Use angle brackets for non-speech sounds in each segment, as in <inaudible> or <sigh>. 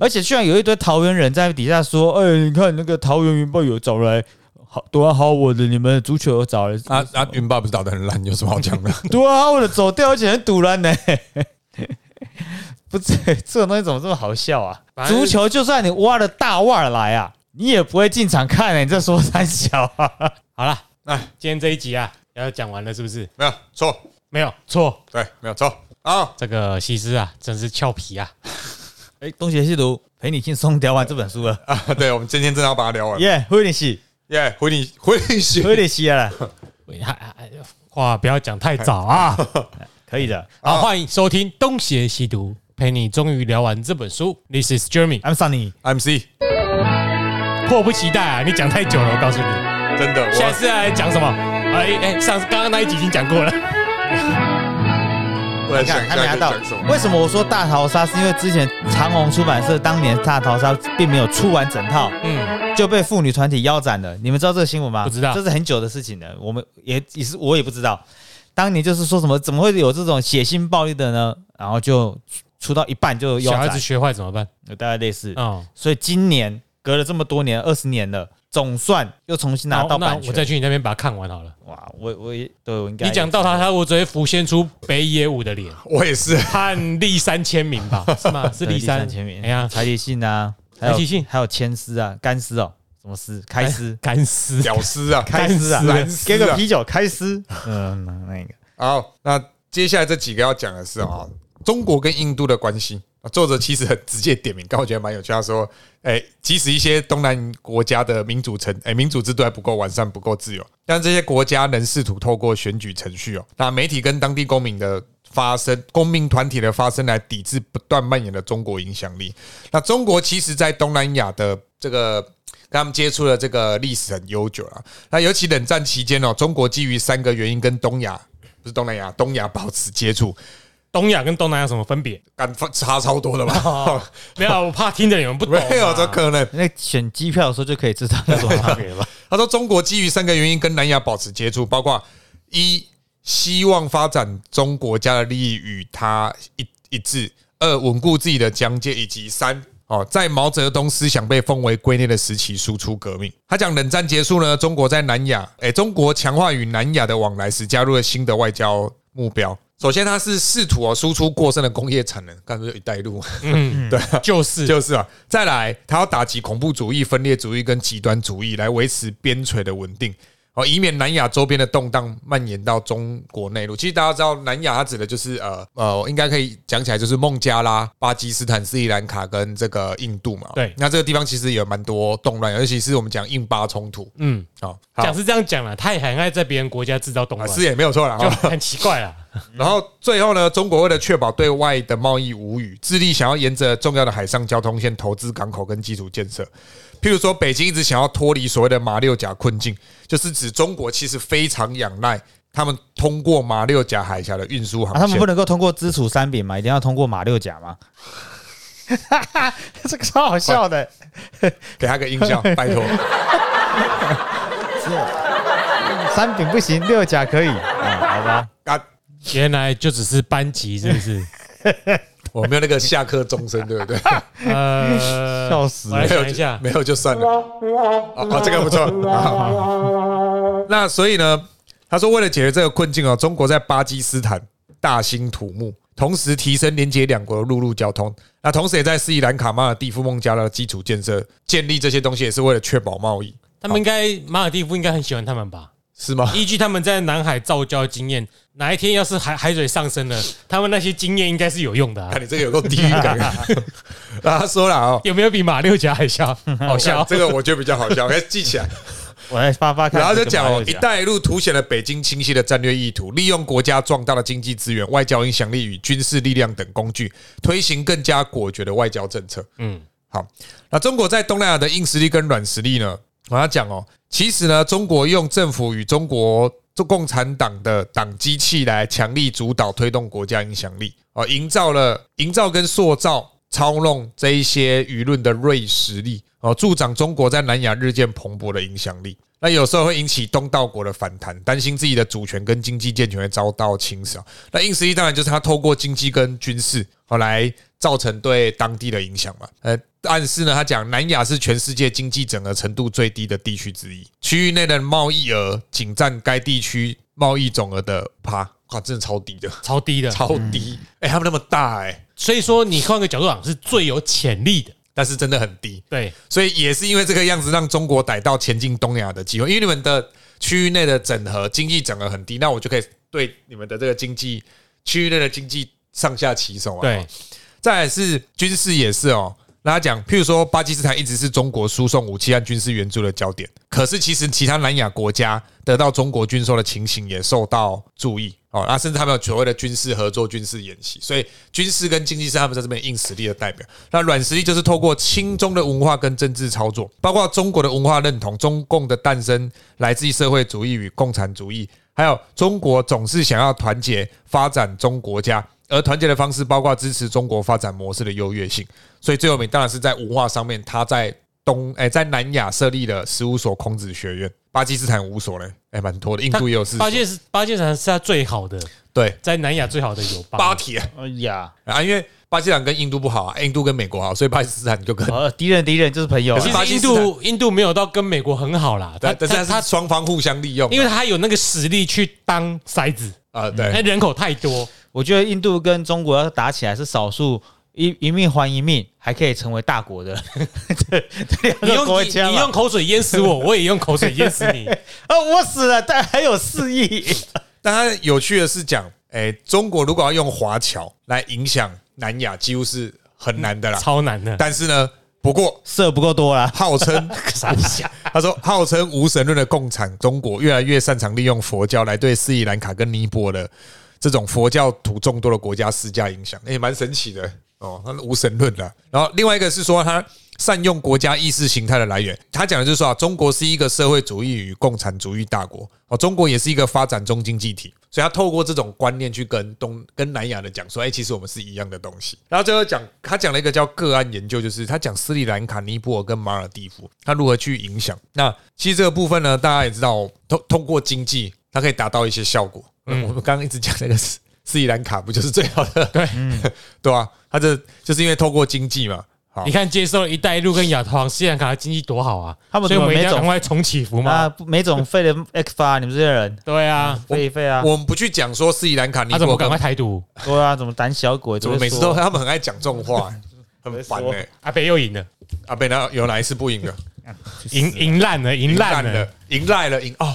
而且居然有一堆桃园人在底下说：“哎，你看那个桃园云豹有找来好多要好我的，你们足球有找来啊啊，云豹不是打的很烂，有什么好讲的？<laughs> 多好我的走掉，而且很堵烂呢。<laughs> 不是这种东西怎么这么好笑啊？足球就算你挖了大腕来啊，你也不会进场看呢。你这说三小啊？<laughs> 好了，那今天这一集啊，要讲完了是不是？没有错，没有错，对，没有错啊。这个西施啊，真是俏皮啊。哎，东邪西毒陪你轻松聊完这本书了啊！对，我们今天真的要把它聊完。耶，回你洗，耶，回你 <laughs> 回你洗，回你洗了。话不要讲太早啊，<laughs> 可以的。好，欢迎收听东邪西毒，陪你终于聊完这本书。This is Jeremy，I'm Sunny，I'm C。迫不及待啊！你讲太久了，我告诉你，真的。现在是来讲什么？哎哎，上次刚刚那一集已经讲过了。你看还没拿到，为什么我说大逃杀？是因为之前长虹出版社当年大逃杀并没有出完整套，嗯，就被妇女团体腰斩了。你们知道这个新闻吗？不知道，这是很久的事情了。我们也也是我也不知道，当年就是说什么怎么会有这种血腥暴力的呢？然后就出到一半就腰斩，小孩子学坏怎么办？大概类似，嗯，所以今年隔了这么多年，二十年了。总算又重新拿到版权，我再去你那边把它看完好了。哇，我我也对我应该你讲到他，他我只会浮现出北野武的脸。我也是，和立三签名吧？<laughs> 是吗？是立三签名。哎呀，柴立信啊，柴立信，还有千丝啊，干丝哦，什么丝？开丝？干丝？屌丝啊？<laughs> 开丝啊？给个啤酒开丝。嗯，那个。好，那接下来这几个要讲的是啊，中国跟印度的关系。作者其实很直接点名，刚我觉得蛮有趣。他说：“哎，即使一些东南国家的民主程，哎，民主制度还不够完善、不够自由，但这些国家能试图透过选举程序哦，那媒体跟当地公民的发声、公民团体的发声来抵制不断蔓延的中国影响力。那中国其实，在东南亚的这个跟他们接触的这个历史很悠久了。那尤其冷战期间哦，中国基于三个原因跟东亚不是东南亚，东亚保持接触。”东亚跟东南亚什么分别？敢差超多的吧？<laughs> 没有，我怕听的你们不懂。没有这可能。那选机票的时候就可以知道有什么差别了。<laughs> 他说，中国基于三个原因跟南亚保持接触，包括一希望发展中国家的利益与他一一致；二稳固自己的疆界；以及三哦，在毛泽东思想被封为圭臬的时期输出革命。他讲冷战结束呢，中国在南亚，哎，中国强化与南亚的往来时，加入了新的外交目标。首先，它是试图啊输出过剩的工业产能，干脆一带一路，嗯，<laughs> 对，就是就是啊。再来，它要打击恐怖主义、分裂主义跟极端主义，来维持边陲的稳定。哦，以免南亚周边的动荡蔓延到中国内陆。其实大家知道，南亚它指的就是呃呃，应该可以讲起来就是孟加拉、巴基斯坦、斯里兰卡跟这个印度嘛。对，那这个地方其实有蛮多动乱，尤其是我们讲印巴冲突。嗯，好，讲是这样讲了，他也很爱在别人国家制造动乱，是也没有错了，就很奇怪了。<laughs> 然后最后呢，中国为了确保对外的贸易无虞，致力想要沿着重要的海上交通线投资港口跟基础建设。譬如说，北京一直想要脱离所谓的马六甲困境，就是指中国其实非常仰赖他们通过马六甲海峡的运输航线。他们不能够通过支楚三 biển 吗？一定要通过马六甲吗？<laughs> 这个超好笑的，给他个音效，拜托。<laughs> 三饼不行，六甲可以啊？好吧。啊，原来就只是班级，是不是？<laughs> 我没有那个下课钟声，对不对？<laughs> 呃，笑死！来想一下，没有就算了。啊，这个不错。那所以呢，他说为了解决这个困境哦，中国在巴基斯坦大兴土木，同时提升连接两国的陆路交通。那同时也在斯里兰卡、马尔蒂夫、孟加拉的基础建设建立这些东西，也是为了确保贸易。他们应该马尔蒂夫应该很喜欢他们吧？是吗？依据他们在南海造礁经验，哪一天要是海海水上升了，<laughs> 他们那些经验应该是有用的。看你这个有够地狱感。他 <laughs> 说了哦，有没有比马六甲还笑？好笑，这个我觉得比较好笑，可 <laughs> 以记起来。我来发发看。然后就讲哦，一带一路凸显了北京清晰的战略意图，利用国家壮大的经济资源、外交影响力与军事力量等工具，推行更加果决的外交政策。嗯，好。那中国在东南亚的硬实力跟软实力呢？我要讲哦。其实呢，中国用政府与中国中共产党的党机器来强力主导推动国家影响力啊，营造了营造跟塑造操弄这一些舆论的锐实力哦，助长中国在南亚日渐蓬勃的影响力。那有时候会引起东道国的反弹，担心自己的主权跟经济健全会遭到侵蚀。那硬实力当然就是他透过经济跟军事后来造成对当地的影响嘛。呃，但是呢，他讲南亚是全世界经济整合程度最低的地区之一，区域内的贸易额仅占该地区贸易总额的趴，哇，真的超低的，超低的，超低。哎，他们那么大哎，所以说你换个角度讲，是最有潜力的。但是真的很低，对，所以也是因为这个样子，让中国逮到前进东亚的机会。因为你们的区域内的整合经济整合很低，那我就可以对你们的这个经济区域内的经济上下其手啊。对，再来是军事也是哦。那他讲，譬如说巴基斯坦一直是中国输送武器和军事援助的焦点，可是其实其他南亚国家得到中国军售的情形也受到注意。哦，那甚至他们有所谓的军事合作、军事演习，所以军事跟经济是他们在这边硬实力的代表。那软实力就是透过轻中的文化跟政治操作，包括中国的文化认同、中共的诞生来自于社会主义与共产主义，还有中国总是想要团结发展中国家，而团结的方式包括支持中国发展模式的优越性。所以最有名当然是在文化上面，他在东哎在南亚设立了十五所孔子学院。巴基斯坦五所嘞，哎，蛮多的。印度也有四。巴基斯巴基斯坦是他最好的，对，在南亚最好的有巴铁。哎呀，啊，因为巴基斯坦跟印度不好啊，印度跟美国好，所以巴基斯坦就跟敌人敌人就是朋友。可是印度印度没有到跟美国很好啦，但但是他双方互相利用，因为他有那个实力去当筛子啊，对，那人口太多，我觉得印度跟中国要打起来是少数。一一命还一命，还可以成为大国的。<laughs> <laughs> 你用你用口水淹死我，<laughs> 我也用口水淹死你。啊，我死了，但还有四亿。但他有趣的是讲，哎，中国如果要用华侨来影响南亚，几乎是很难的啦，超难的。但是呢，不过色不够多啦，号称他说号称无神论的共产中国，越来越擅长利用佛教来对斯里兰卡跟尼泊尔的这种佛教徒众多的国家施加影响，也蛮神奇的。哦，他是无神论的。然后另外一个是说，他善用国家意识形态的来源。他讲的就是说啊，中国是一个社会主义与共产主义大国。哦，中国也是一个发展中经济体。所以他透过这种观念去跟东、跟南亚的讲说，哎，其实我们是一样的东西。然后最后讲，他讲了一个叫个案研究，就是他讲斯里兰卡、尼泊尔跟马尔蒂夫，他如何去影响。那其实这个部分呢，大家也知道，通通过经济，它可以达到一些效果。嗯，我们刚刚一直讲那个斯斯里兰卡，不就是最好的？对，<laughs> 对啊？他这就是因为透过经济嘛，你看接受“一带一路”跟亚投行，斯里兰卡的经济多好啊！他们所以我们要赶快重启服嘛，<laughs> 每种废的 X 发，你们这些人，对啊，废废啊！我们不去讲说斯里兰卡，你怎么赶快台独？对啊，怎么胆小鬼？怎么每次都他们很爱讲这种话，很烦哎！阿北又赢了，阿北那有哪一次不赢的？赢赢烂了，赢烂了，赢赖了，赢哦。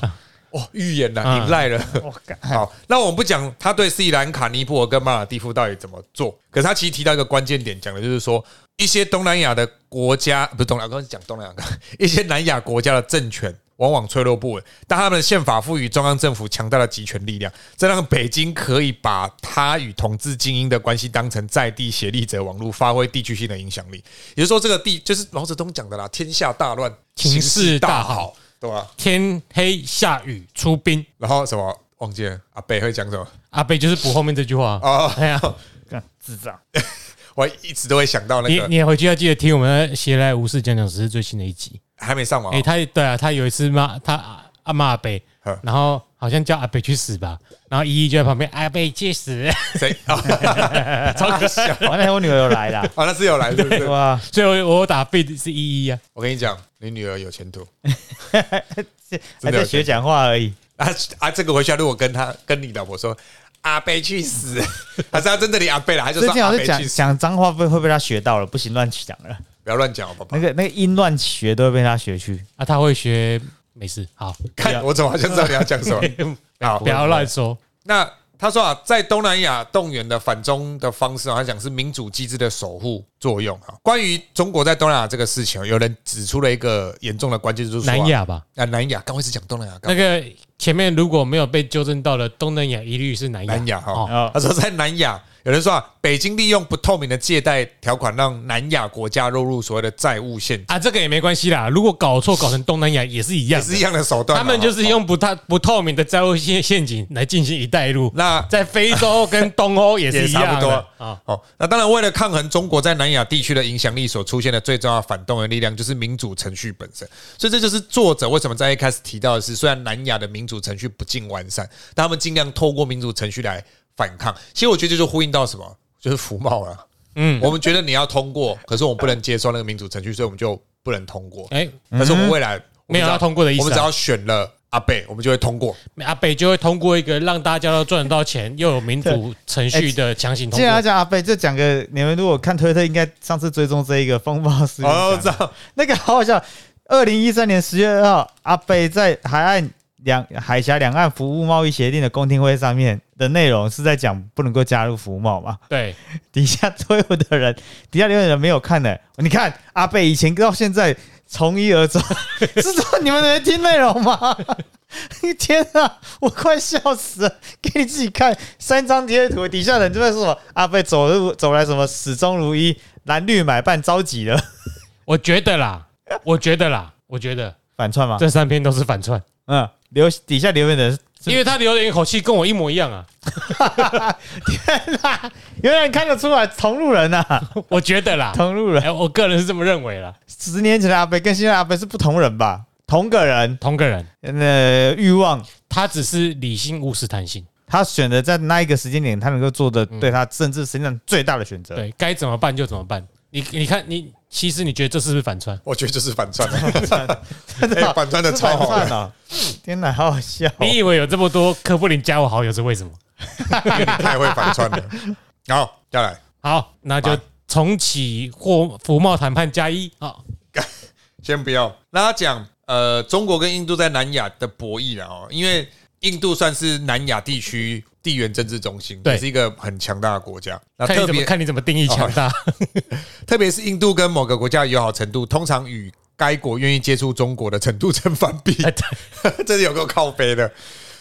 哦，预言了，赢赖了。<laughs> 好，那我们不讲他对斯里兰卡、尼泊尔跟马尔蒂夫到底怎么做，可是他其实提到一个关键点，讲的就是说，一些东南亚的国家，不是东南亚，刚才讲东南亚，一些南亚国家的政权往往脆弱不稳，但他们的宪法赋予中央政府强大的集权力量，这让北京可以把他与统治精英的关系当成在地协力者网络，发挥地区性的影响力。也就是说，这个地就是毛泽东讲的啦，天下大乱，形势大好。天黑下雨出兵，然后什么忘记了？阿北会讲什么？阿北就是补后面这句话哦。哎呀，<laughs> 智障！<laughs> 我一直都会想到那个。你你回去要记得听我们《邪来无事讲讲实》最新的一集，还没上网？哎，他对啊，他有一次骂他阿骂阿北，然后好像叫阿贝去死吧，然后依依就在旁边，阿贝去死，谁？<laughs> 超可笑！完了，我女儿有来了，啊，<laughs> 那是有来，对不对？哇！所以我我打贝是依依啊。我跟你讲。你女儿有前途，<laughs> 还在学讲话而已啊啊！这个回去如果跟他跟你老婆说阿贝去死，还是他真的你阿贝了？还是说阿贝讲讲脏话会会被他学到了？不行，乱讲了，不要乱讲，宝宝。那个那个音乱学都会被他学去啊！他会学，没事。好，看我怎么好像知道你要讲什么？<laughs> 好，不要乱说。那。他说啊，在东南亚动员的反中的方式，他讲是民主机制的守护作用哈。关于中国在东南亚这个事情，有人指出了一个严重的关键，就是南亚吧？啊，南亚，刚开始讲东南亚，那个前面如果没有被纠正到的东南亚一律是南亚。南亚哈哦，他说在南亚，有人说啊，北京利用不透明的借贷条款，让南亚国家落入所谓的债务陷阱，啊，这个也没关系啦。如果搞错搞成东南亚也是一样，也是一样的手段啊。他们就是哦用不太不透明的债务陷陷阱来进行“一带一路”。那在非洲跟东欧也是一样也差不多的啊。哦，那当然，为了抗衡中国在南亚地区的影响力所出现的最重要反动的力量，就是民主程序本身。所以这就是作者为什么在一开始提到的是，虽然南亚的民主程序不尽完善，但他们尽量透过民主程序来反抗。其实我觉得这就呼应到什么，就是服贸了。嗯，我们觉得你要通过，可是我们不能接受那个民主程序，所以我们就不能通过。哎，可是我们未来没有要通过的意思啊我们只要选了阿贝，我们就会通过。阿贝就会通过一个让大家都赚得到钱又有民主程序的强行通既然要。讲阿贝，就讲个你们如果看推特，应该上次追踪这一个风暴事件 <laughs> 哦，我知道，那个好好笑。二零一三年十月二号，阿贝在海岸两海峡两岸服务贸易协定的公听会上面的内容是在讲不能够加入服贸嘛？对，底下所有的人，底下留言人没有看的，你看阿贝以前到现在从一而终，<laughs> 是说你们能听内容吗？<laughs> 天啊，我快笑死了！给你自己看三张贴图，底下人就在说阿贝走路走来什么始终如一，蓝绿买办着急了，我觉得啦，我觉得啦，我觉得反串吗？这三篇都是反串，嗯，留底下留言的人是因为他留的一口气跟我一模一样啊。<laughs> 天哪，有点看得出来同路人呐、啊，<laughs> 我觉得啦，同路人。哎，我个人是这么认为啦。十年前的阿贝跟现在阿贝是不同人吧？同个人，同个人，呃，欲望，他只是理性务实弹性，他选择在那一个时间点，他能够做的对他甚至实际上最大的选择。对该怎么办就怎么办。你你看你，其实你觉得这是不是反串？我觉得这是反串，真的哎反串的超好的，反串哦！天哪，好好笑哦！你以为有这么多科布林加我好友是为什么？因为你太会反串了。<laughs> 好，再来，好，那就重启或服贸谈判加一啊。<laughs> 先不要。那他讲，呃，中国跟印度在南亚的博弈了哦，因为印度算是南亚地区地缘政治中心，对也是一个很强大的国家。那特别看你怎么定义强大。<laughs> 特别是印度跟某个国家友好程度，通常与该国愿意接触中国的程度成反比，<laughs> 这是有个靠背的。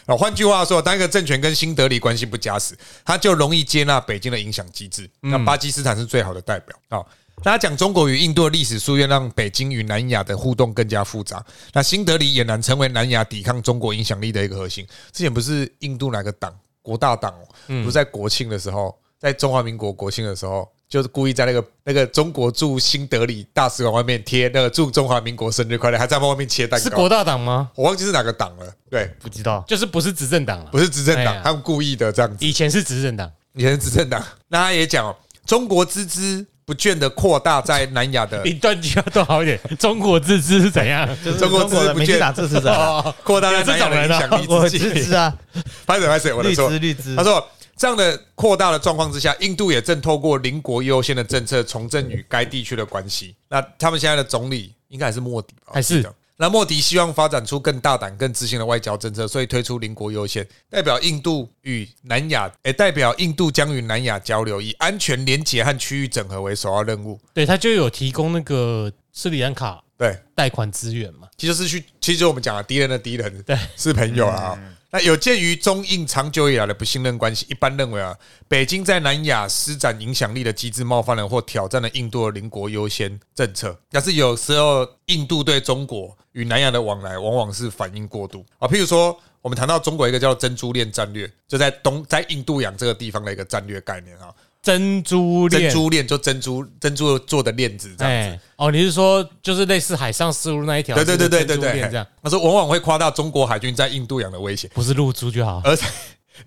啊，换句话说，当一个政权跟新德里关系不佳时，他就容易接纳北京的影响机制。那巴基斯坦是最好的代表。好，那他讲中国与印度的历史夙愿，让北京与南亚的互动更加复杂。那新德里俨然成为南亚抵抗中国影响力的一个核心。之前不是印度哪个党国大党哦，不是在国庆的时候，在中华民国国庆的时候。就是故意在那个那个中国驻新德里大使馆外面贴那个祝中华民国生日快乐，还在外面切蛋糕。是国大党吗？我忘记是哪个党了。对，不知道，就是不是执政党了不。是执政党他们故意的这样子。以前是执政党，以前是执政党，那他也讲哦，中国孜孜不倦的扩大在南亚的你断句要断好一点。中国自治是怎样？<laughs> 就是中国中国的支持不倦民进党支持者啊，哦，扩大在有这南亚的影种人啊响力我之际。支持啊，<laughs> 拍手拍手，我的绿错。他。说，这样的扩大的状况之下，印度也正透过邻国优先的政策重振与该地区的关系。那他们现在的总理应该还是莫迪吧？还是那莫迪希望发展出更大胆、更自信的外交政策，所以推出邻国优先，代表印度与南亚，诶，代表印度将与南亚交流，以安全、连结和区域整合为首要任务。对他就有提供那个斯里兰卡对，贷款资源嘛。其实是去，其实我们讲的敌人的敌人，对，是朋友啊。那有鉴于中印长久以来的不信任关系，一般认为啊，北京在南亚施展影响力的机制冒犯了或挑战了印度的邻国优先政策。但是有时候印度对中国与南亚的往来往往是反应过度啊。譬如说，我们谈到中国一个叫珍珠链战略，就在东在印度洋这个地方的一个战略概念啊。珍珠链，珍珠链就珍珠珍珠做的链子这样子。哎，哦，你是说就是类似海上丝路那一条？对对对对对对，这样，他说往往会夸大中国海军在印度洋的威胁。<laughs> 不是露珠就好。而 <laughs> 且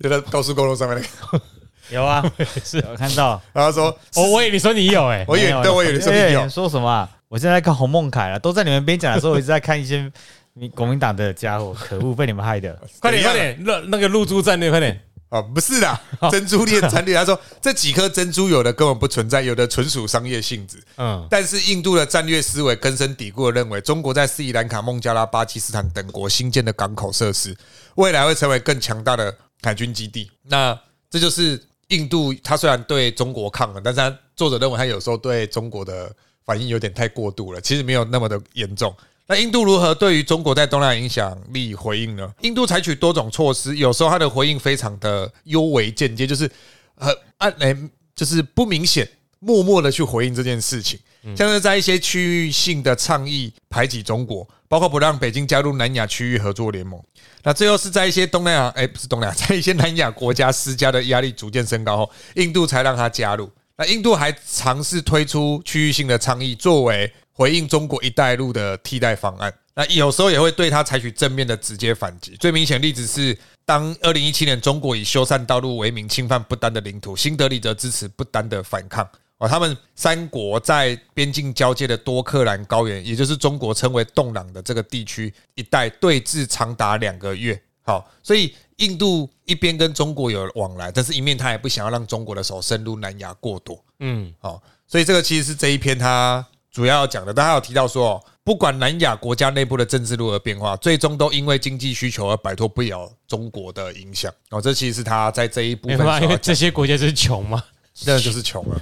就在高速公路上面那个，有啊，<laughs> 是有看到。然后说，哦，我以为你说你有哎，我以为对我以为你说你有哎，说什么啊？我现在在看洪孟凯了，都在你们边讲的时候，我一直在看一些民国民党的家伙，可恶，被你们害的。快点快点，那那个露珠战略快点。啊，不是的，<laughs> 珍珠链战略。他说这几颗珍珠有的根本不存在，有的纯属商业性质。嗯，但是印度的战略思维根深蒂固的认为，中国在斯里兰卡、孟加拉、巴基斯坦等国新建的港口设施，未来会成为更强大的海军基地。那这就是印度，他虽然对中国抗衡，但是他作者认为他有时候对中国的反应有点太过度了，其实没有那么的严重。那印度如何对于中国在东南亚影响力回应呢？印度采取多种措施，有时候它的回应非常的幽微间接，就是呃按来就是不明显，默默的去回应这件事情，像是在一些区域性的倡议排挤中国，包括不让北京加入南亚区域合作联盟。那最后是在一些东南亚，哎，不是东南亚，在一些南亚国家施加的压力逐渐升高后，印度才让他加入。那印度还尝试推出区域性的倡议，作为回应中国“一带一路”的替代方案。那有时候也会对他采取正面的直接反击。最明显例子是，当二零一七年中国以修缮道路为名侵犯不丹的领土，新德里则支持不丹的反抗。哦，他们三国在边境交界的多克兰高原，也就是中国称为“洞朗”的这个地区一带对峙长达两个月。好，所以。印度一边跟中国有往来，但是一面他也不想要让中国的手深入南亚过多。嗯，好，所以这个其实是这一篇他主要要讲的。大家有提到说，不管南亚国家内部的政治如何变化，最终都因为经济需求而摆脱不了中国的影响。哦，这其实是他在这一部分，因为这些国家就是穷嘛，真的就是穷了。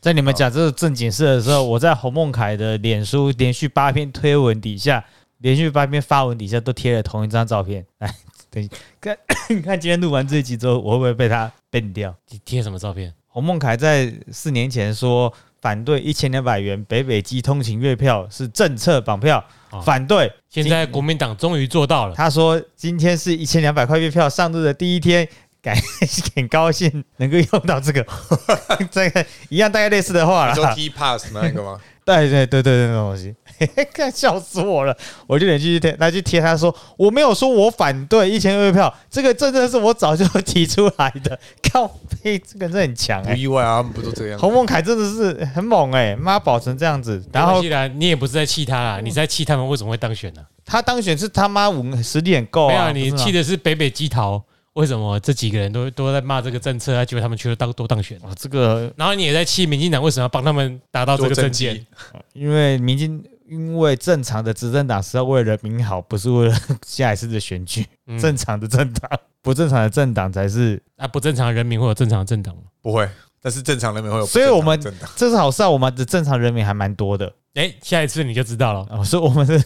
在你们讲这个正经事的时候，我在洪孟凯的脸书连续八篇推文底下，连续八篇发文底下都贴了同一张照片，来。对，看 <coughs> 看今天录完这一集之后，我会不会被他 ban 掉？你贴什么照片？洪孟凯在四年前说反对一千两百元北北基通勤月票是政策绑票，反对。现在国民党终于做到了。他说今天是一千两百块月票上路的第一天，感 <laughs> 很高兴能够用到这个，<laughs> 这个一样大概类似的话了。说 T pass 那个吗？对对对对对，那东西，<laughs> 看笑死我了！我就连续贴，他去贴他说，我没有说我反对一千二票，这个真的是我早就提出来的。<laughs> 靠，呸，这个人很强哎，不意外啊，他们不都这样？洪孟凯真的是很猛哎，妈保成这样子，然后既然你也不是在气他啊，你在气他们为什么会当选呢？他当选是他妈武实力很够啊，没有，你气的是北北基桃。为什么这几个人都都在骂这个政策啊？结果他们却当都当选啊！这个，然后你也在气民进党为什么要帮他们达到这个政见？因为民进，因为正常的执政党是要为人民好，不是为了下一次的选举。正常的政党，不正常的政党才是啊！不正常的人民会有正常的政党吗？不会，但是正常人民会有。所以我们这是好事啊！我们的正常人民还蛮多的。哎，下一次你就知道了。哦，所以我们是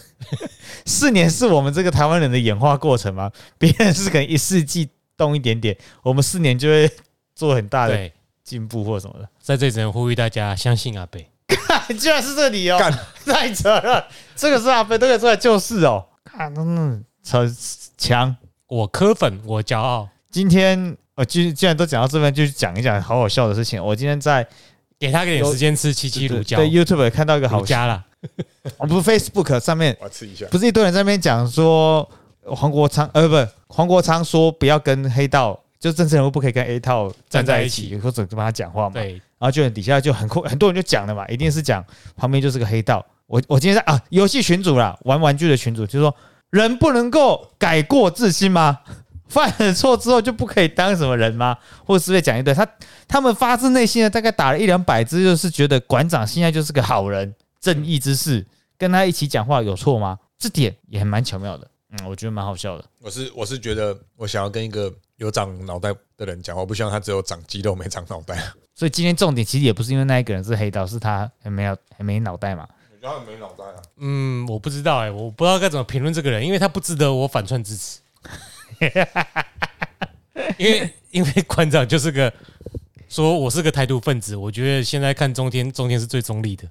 四年，是我们这个台湾人的演化过程吗？<laughs> 别人是可能一世纪。动一点点，我们四年就会做很大的进步或什么的。在这只能呼吁大家相信阿贝，居然是这理由，<laughs> 太扯了！这个是阿贝都可以出来救市哦，看，嗯，超强！我磕粉，我骄傲。今天我既既然都讲到这边，就讲一讲好好笑的事情。我今天在给他点时间吃七七乳胶，对 YouTube 看到一个好家了，我不是 Facebook 上面，我吃一下，不是一堆人在那边讲说。黄国昌，呃，不，黄国昌说不要跟黑道，就政治人物不可以跟 A 套站在一起，或者跟他讲话嘛。对，然后就底下就很很多人就讲了嘛，一定是讲旁边就是个黑道。我我今天在啊，游戏群主啦，玩玩具的群主就说，人不能够改过自新吗？<laughs> 犯了错之后就不可以当什么人吗？或者是被讲一堆，他他们发自内心的大概打了一两百字，就是觉得馆长现在就是个好人，正义之士，跟他一起讲话有错吗？这点也蛮巧妙的。嗯，我觉得蛮好笑的。我是我是觉得，我想要跟一个有长脑袋的人讲，我不希望他只有长肌肉没长脑袋。所以今天重点其实也不是因为那一个人是黑道，是他还没有还没脑袋嘛？我觉得他没脑袋啊。嗯，我不知道哎，我不知道该怎么评论这个人，因为他不值得我反串支持。<laughs> 因为因为馆长就是个说我是个台独分子，我觉得现在看中天，中天是最中立的。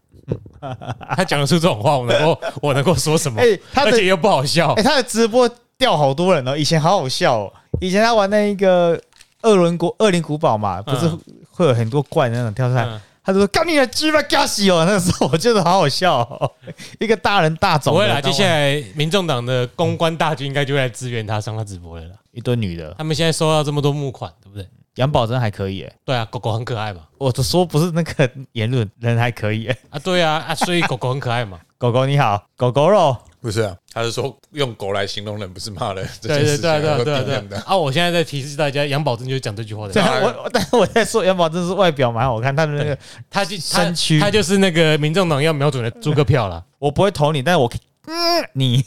他讲得出这种话，我能够我能够说什么？哎，而且又不好笑。哎，他的直播掉好多人哦，以前好好笑哦。以前他玩那一个二轮国二零古堡嘛，不是会有很多怪那种跳出来，他就说：“干你的鸡巴嘎死哦！”那个时候我觉得好好笑，哦 <laughs> 一个大人大走。不会啦，接下来民众党的公关大军应该就会来支援他上他直播了啦。一堆女的，他们现在收到这么多募款，对不对？杨宝珍还可以，哎，对啊，狗狗很可爱嘛。我说不是那个言论，人还可以，哎，啊，对啊，啊，所以狗狗很可爱嘛。<laughs> 狗狗你好，狗狗肉不是啊，他是说用狗来形容人，不是骂人。<laughs> 对对对对对对。啊，我现在在提示大家，杨宝珍就是讲这句话的。我，但是我在说杨宝珍是外表蛮好看，他的那个他就身躯，他就是那个民众党要瞄准的诸葛 <laughs> 票了。我不会投你，但是我嗯你。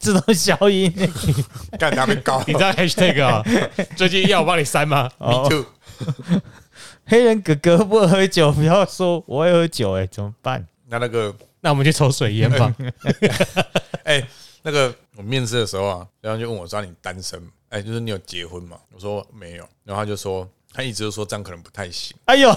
自动消音，干他们搞，<laughs> 你知道 hashtag 啊？最近要我帮你删吗？Me too。黑人哥哥不喝酒，不要说我会喝酒，哎，怎么办？那那个，那我们去抽水烟吧。<laughs> 哎那个我面试的时候啊，然后就问我说你单身？哎，就是你有结婚吗？我说没有，然后他就说他一直都说这样可能不太行。哎呦，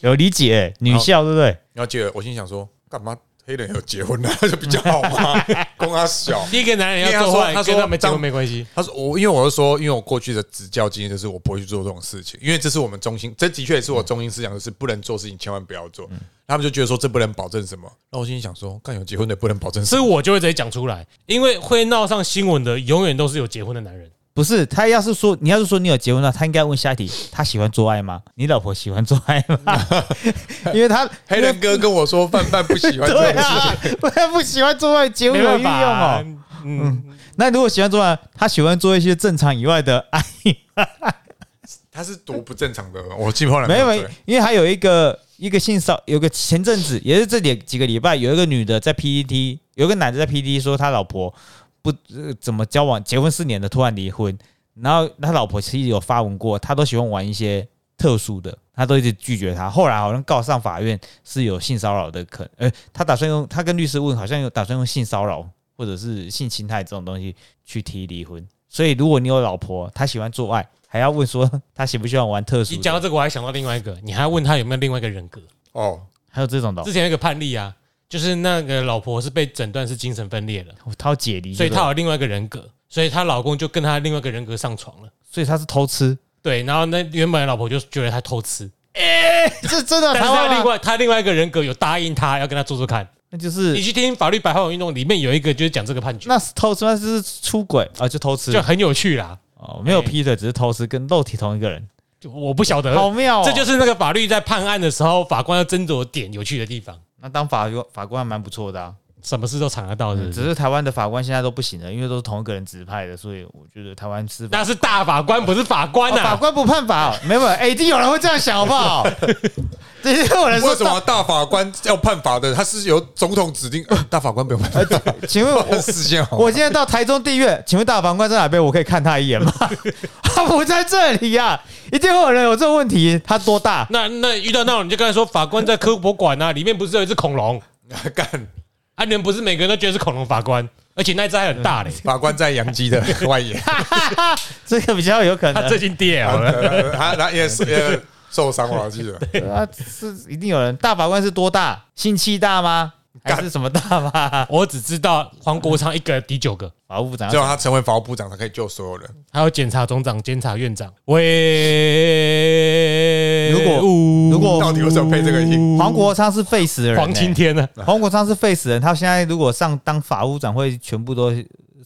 有理解，女校对不对？然后接着我心想说干嘛？黑人有结婚了 <laughs> 就比较好嘛，<laughs> 公他小。第一个男人要做坏，他说他没结婚没关系。他说我，因为我是说，因为我过去的执教经验就是我不会去做这种事情，因为这是我们中心，这的确也是我中心思想，就是不能做事情，千万不要做。他们就觉得说这不能保证什么，那我心里想说，干有结婚的不能保证，所以我就会直接讲出来，因为会闹上新闻的永远都是有结婚的男人。不是他，要是说你要是说你有结婚了，他应该问下一题：他喜欢做爱吗？你老婆喜欢做爱吗？<laughs> 因为他黑人哥跟我说，范范不喜欢做爱，<laughs> 不不喜欢做爱，结婚有意用哦。嗯，那如果喜欢做爱，他喜欢做一些正常以外的爱，<laughs> 他是多不正常的。我记错了，没有，因为还有一个一个性骚，有个前阵子也是这里几个礼拜，有一个女的在 PPT，有个男的在 PPT 说他老婆。不怎么交往，结婚四年的突然离婚，然后他老婆其实有发文过，他都喜欢玩一些特殊的，他都一直拒绝他。后来好像告上法院是有性骚扰的可能，呃，他打算用他跟律师问，好像有打算用性骚扰或者是性侵害这种东西去提离婚。所以如果你有老婆，他喜欢做爱，还要问说他喜不喜欢玩特殊？你讲到这个，我还想到另外一个，你还要问他有没有另外一个人格哦，还有这种的。之前有个判例啊。就是那个老婆是被诊断是精神分裂了，她要解离，所以她有另外一个人格，所以她老公就跟她另外一个人格上床了，所以她是偷吃。对，然后那原本的老婆就觉得她偷吃，哎，这真的。但是他另外她另外一个人格有答应她要跟她做做看，那就是你去听法律白话文运动里面有一个就是讲这个判决，那是偷吃，那是出轨？啊，就偷吃，就很有趣啦。哦，没有劈腿，只是偷吃，跟肉体同一个人，就我不晓得，好妙，这就是那个法律在判案的时候法官要斟酌点有趣的地方。那当法官法官还蛮不错的啊，什么事都尝得到的。只是台湾的法官现在都不行了，因为都是同一个人指派的，所以我觉得台湾是那是大法官，不是法官呐。法官不判法，<laughs> 没有，哎，一定有人会这样想，好不好？<laughs> 这些有人说，为什么大法官要判法的？他是由总统指定，大法官不用判。请问我时间好？我今天到台中地院，请问大法官在哪边？我可以看他一眼吗？<laughs> 他不在这里呀，一定会有人有这个问题。他多大？那那遇到那种，你就刚才说法官在科博馆啊，里面不是有一只恐龙？干，啊！你们不是每个人都觉得是恐龙法官，而且那只还很大嘞。<laughs> 法官在杨基的外野，这个比较有可能。他最近跌了，他他也是也受伤了，我记得。对啊，是一定有人。大法官是多大？心气大吗？还是什么大法？<laughs> 我只知道黄国昌一个抵九个法务部长，只有他成为法务部长，他可以救所有人。还有检察总长、监察院长。喂，如果如果到底为什么配这个音？黄国昌是废死的人，黄青天呢？黄国昌是废死人，他现在如果上当法务长，会全部都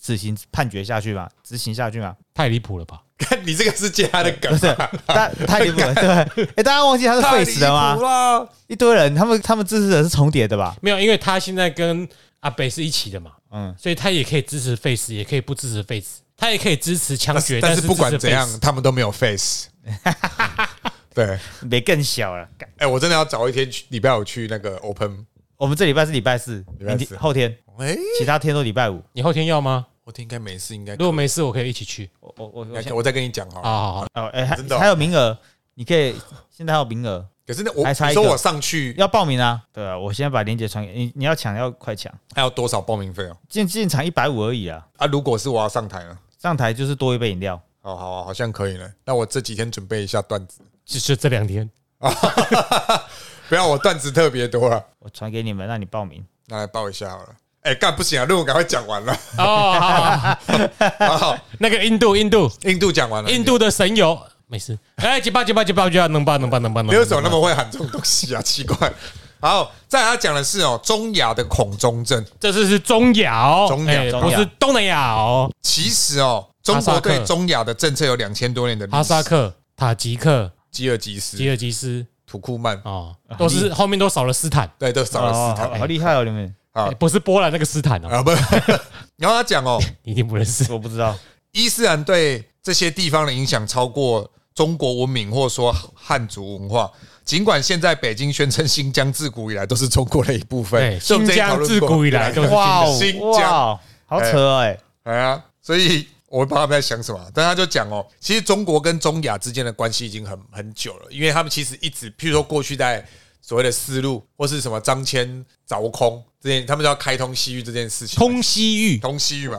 执行判决下去嘛？执行下去嘛？太离谱了吧！看 <laughs> 你这个是接他的梗，不是太太离谱了，<laughs> 对。哎，大家忘记他是 face 的吗？一堆人，他们他们支持者是重叠的吧？没有，因为他现在跟阿北是一起的嘛，嗯，所以他也可以支持 face，，也可以不支持 face，，他也可以支持枪决，但是不管怎样，他们都没有 face。<laughs> 对，别更小了。哎，我真的要找一天去礼拜五去那个 open。我们这礼拜是礼拜四，礼拜四后天，哎，其他天都礼拜五。你后天要吗？后天应该没事，应该如果没事，我可以一起去。我我我我再跟你讲哈。好好好。哦，哎，真的还有名额，你可以现在还有名额。可是那我说我上去要报名啊？对啊，我现在把链接传给你，你要抢要快抢。还有多少报名费哦？进进场一百五而已啊。啊，如果是我要上台呢？上台就是多一杯饮料。哦，好啊，好像可以了。那我这几天准备一下段子，就是这两天啊。<laughs> 不要，我段子特别多了。我传给你们，让你报名。那来报一下好了。哎，干不行啊！论文赶快讲完了。哦，好好，那个印度，印度，印度讲完了。印度的神游没事。哎，几巴几巴几巴就要能包能包能包能。你为什么那么会喊这种东西啊？奇怪。好，再他讲的是哦，中亚的恐中症。这次是中亚哦，中亚不是东南亚哦。其实哦，中国对中亚的政策有两千多年的历史。哈萨克、塔吉克、吉尔吉斯、吉尔吉斯、土库曼哦，都是后面都少了斯坦。对，都少了斯坦。好厉害哦，你们。啊，不是波兰那个斯坦哦，啊不，然后他讲哦，一定不认识，我不知道。伊斯兰对这些地方的影响超过中国文明，或者说汉族文化。尽管现在北京宣称新疆自古以来都是中国的一部分，新疆自古以来都是新疆，好扯哎，哎呀，所以我不知道他们在想什么。但他就讲哦，其实中国跟中亚之间的关系已经很很久了，因为他们其实一直，譬如说过去在。所谓的丝路或是什么张骞凿空，这件他们要开通西域这件事情，通西域，通西域嘛。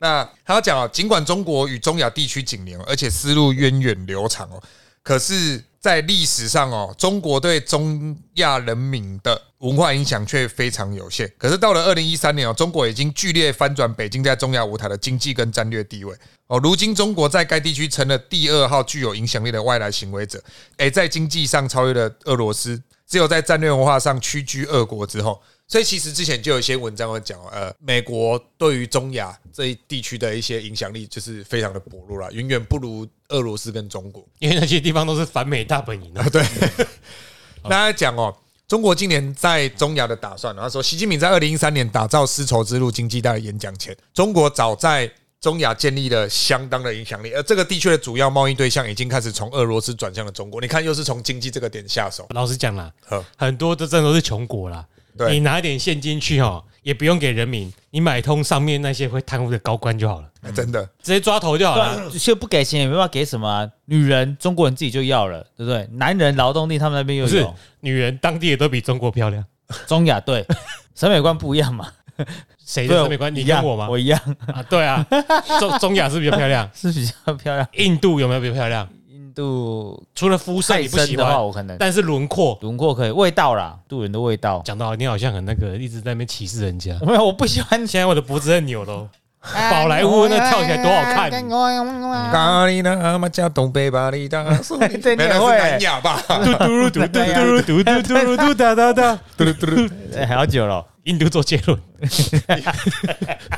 那他要讲啊，尽管中国与中亚地区紧邻，而且丝路源远流长哦，可是。在历史上哦，中国对中亚人民的文化影响却非常有限。可是到了二零一三年哦，中国已经剧烈翻转北京在中亚舞台的经济跟战略地位哦。如今中国在该地区成了第二号具有影响力的外来行为者，诶，在经济上超越了俄罗斯，只有在战略文化上屈居俄国之后。所以其实之前就有一些文章会讲，呃，美国对于中亚这一地区的一些影响力就是非常的薄弱了，远远不如俄罗斯跟中国，因为那些地方都是反美大本营啊。<laughs> 对，大家讲哦，中国今年在中亚的打算，他说，习近平在二零一三年打造丝绸之路经济带的演讲前，中国早在中亚建立了相当的影响力，而这个地区的主要贸易对象已经开始从俄罗斯转向了中国。你看，又是从经济这个点下手。老实讲啦，很多的真都是穷国啦。你拿点现金去哈，也不用给人民，你买通上面那些会贪污的高官就好了。真的，直接抓头就好了。就不给钱也没办法给什么。女人，中国人自己就要了，对不对？男人劳动力他们那边又有。女人当地也都比中国漂亮。中亚对，<laughs> 审美观不一样嘛。谁的审美观？你跟我吗？我一样啊。对啊，中中亚是比较漂亮，<laughs> 是比较漂亮。印度有没有比较漂亮？度除了肤色你不喜欢，我可能，但是轮廓轮廓可以，味道啦，渡人的味道。讲到你好像很那个，一直在那边歧视人家。没有，我不喜欢。现在我的脖子在扭喽。宝莱坞那跳起来多好看。咖喱呢？阿妈家东北巴黎达，<laughs> 对，那是南亚吧？嘟嘟嘟嘟嘟嘟嘟嘟嘟哒哒哒，嘟嘟嘟好久了。印度做结论，<laughs>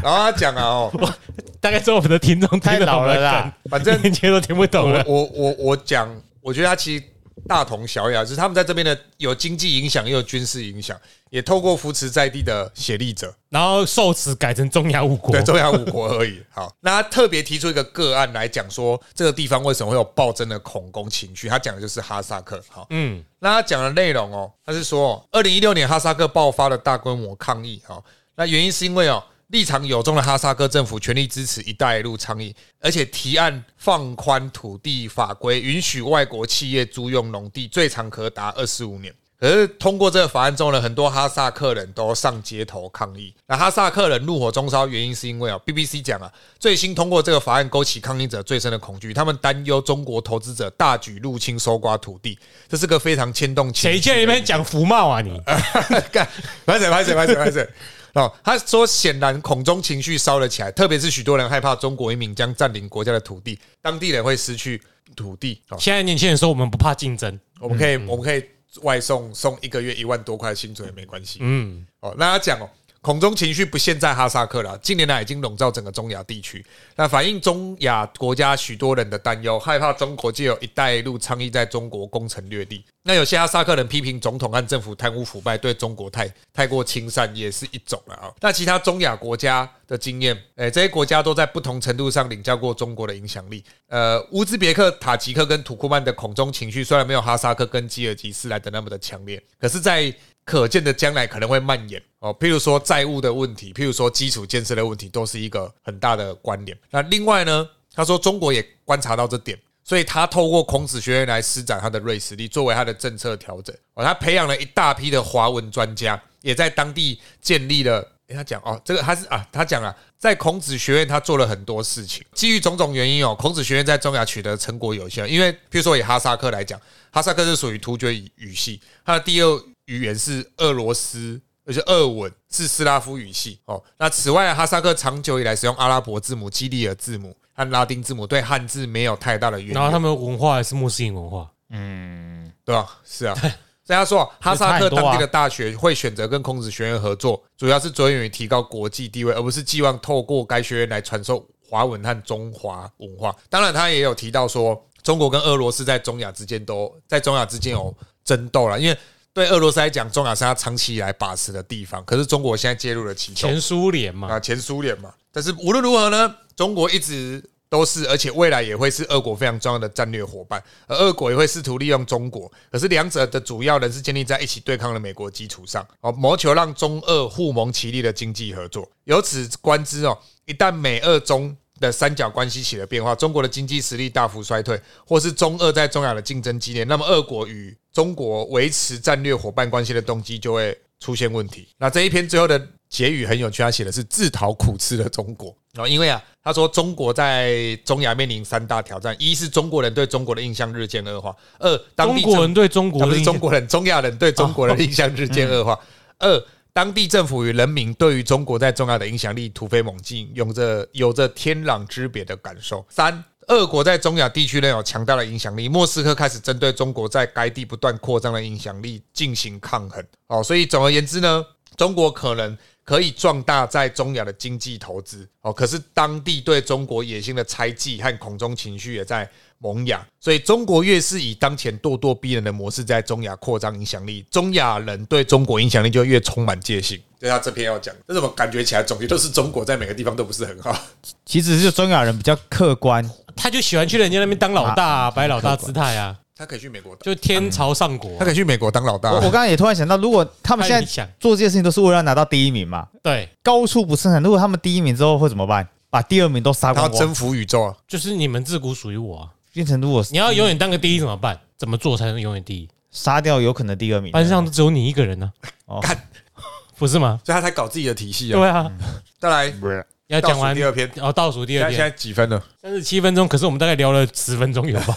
然后他讲啊，哦，大概说我们的听众太老了啦，反正连接都听不懂了。我我我讲，我觉得他其实。大同小异，就是他们在这边的有经济影响，也有军事影响，也透过扶持在地的协力者，然后受此改成中亚五国，对中亚五国而已。<laughs> 好，那他特别提出一个个案来讲，说这个地方为什么会有暴增的恐攻情绪？他讲的就是哈萨克。好，嗯，那他讲的内容哦，他是说，二零一六年哈萨克爆发了大规模抗议。好，那原因是因为哦。立场有中的哈萨克政府全力支持“一带一路”倡议，而且提案放宽土地法规，允许外国企业租用农地，最长可达二十五年。可是通过这个法案之后呢，很多哈萨克人都上街头抗议。那哈萨克人怒火中烧，原因是因为啊，BBC 讲啊，最新通过这个法案勾起抗议者最深的恐惧，他们担忧中国投资者大举入侵收刮土地，这是个非常牵动。谁叫你们讲福茂啊你？<laughs> 干，拍谁拍谁拍谁拍谁。哦，他说显然恐中情绪烧了起来，特别是许多人害怕中国移民将占领国家的土地，当地人会失去土地。现在年轻人说我们不怕竞争，我们可以我们可以外送送一个月一万多块薪水也没关系。嗯，哦，那他讲哦。恐中情绪不限在哈萨克了，近年来已经笼罩整个中亚地区。那反映中亚国家许多人的担忧，害怕中国借有一带一路倡议在中国攻城略地。那有些哈萨克人批评总统和政府贪污腐败，对中国太太过亲善，也是一种了啊。那其他中亚国家的经验，诶，这些国家都在不同程度上领教过中国的影响力。呃，乌兹别克、塔吉克跟土库曼的恐中情绪虽然没有哈萨克跟吉尔吉斯来的那么的强烈，可是，在可见的将来可能会蔓延哦，譬如说债务的问题，譬如说基础建设的问题，都是一个很大的关联。那另外呢，他说中国也观察到这点，所以他透过孔子学院来施展他的锐实力，作为他的政策调整哦。他培养了一大批的华文专家，也在当地建立了。他讲哦，这个他是啊，他讲啊，在孔子学院他做了很多事情。基于种种原因哦，孔子学院在中亚取得成果有限。因为譬如说以哈萨克来讲，哈萨克是属于突厥语系，它的第二。语言是俄罗斯，而且俄文是斯拉夫语系哦。那此外，哈萨克长久以来使用阿拉伯字母、基里尔字母和拉丁字母，对汉字没有太大的原因。然后他们文化是穆斯林文化，嗯，对吧？是啊。<laughs> 大家说，哈萨克当地的大学会选择跟孔子学院合作，主要是着眼于提高国际地位，而不是寄望透过该学院来传授华文和中华文化。当然，他也有提到说，中国跟俄罗斯在中亚之间都在中亚之间有争斗了，因为。对俄罗斯来讲，中亚是他长期以来把持的地方。可是中国现在介入了其中，前苏联嘛，啊，前苏联嘛。但是无论如何呢，中国一直都是，而且未来也会是俄国非常重要的战略伙伴。而俄国也会试图利用中国，可是两者的主要人是建立在一起对抗的美国基础上，哦，谋求让中俄互蒙其利的经济合作。由此观之哦，一旦美俄中的三角关系起了变化，中国的经济实力大幅衰退，或是中俄在中亚的竞争激烈，那么俄国与中国维持战略伙伴关系的动机就会出现问题。那这一篇最后的结语很有趣，他写的是自讨苦吃的中国。然后因为啊，他说中国在中亚面临三大挑战：一是中国人对中国的印象日渐恶化；二当地中国人对中国不是中国人，中亚人对中国的印象日渐恶化；二当地政府与人民对于中国在中亚的影响力突飞猛进，有着有着天壤之别的感受；三。俄国在中亚地区内有强大的影响力，莫斯科开始针对中国在该地不断扩张的影响力进行抗衡。哦，所以总而言之呢，中国可能可以壮大在中亚的经济投资。哦，可是当地对中国野心的猜忌和恐中情绪也在萌芽。所以中国越是以当前咄咄逼人的模式在中亚扩张影响力，中亚人对中国影响力就越充满戒心。对他这篇要讲，这怎么感觉起来总结都是中国在每个地方都不是很好？其实是中亚人比较客观，他就喜欢去人家那边当老大、啊，摆老大姿态啊，他可以去美国，就天朝上国他。可以去美国当老大我。我刚刚也突然想到，如果他们现在想做这件事情都是为了要拿到第一名嘛，对，高处不胜寒。如果他们第一名之后会怎么办？把第二名都杀光光，他要征服宇宙啊！就是你们自古属于我啊！变成如果你要永远当个第一怎么办？怎么做才能永远第一？杀掉有可能第二名，班上只有你一个人呢、哦干 <laughs> 不是吗？所以他才搞自己的体系啊。对啊，再来，倒要讲完第二篇，哦，倒数第二现在现在篇，几分了？三十七分钟，可是我们大概聊了十分钟有吧？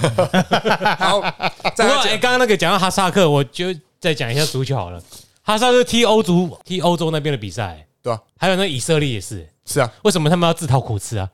<laughs> 好，<laughs> 再来讲刚刚那个讲到哈萨克，我就再讲一下足球好了。哈萨克踢欧足，踢欧洲那边的比赛，对啊，还有那以色列也是，是啊。为什么他们要自讨苦吃啊？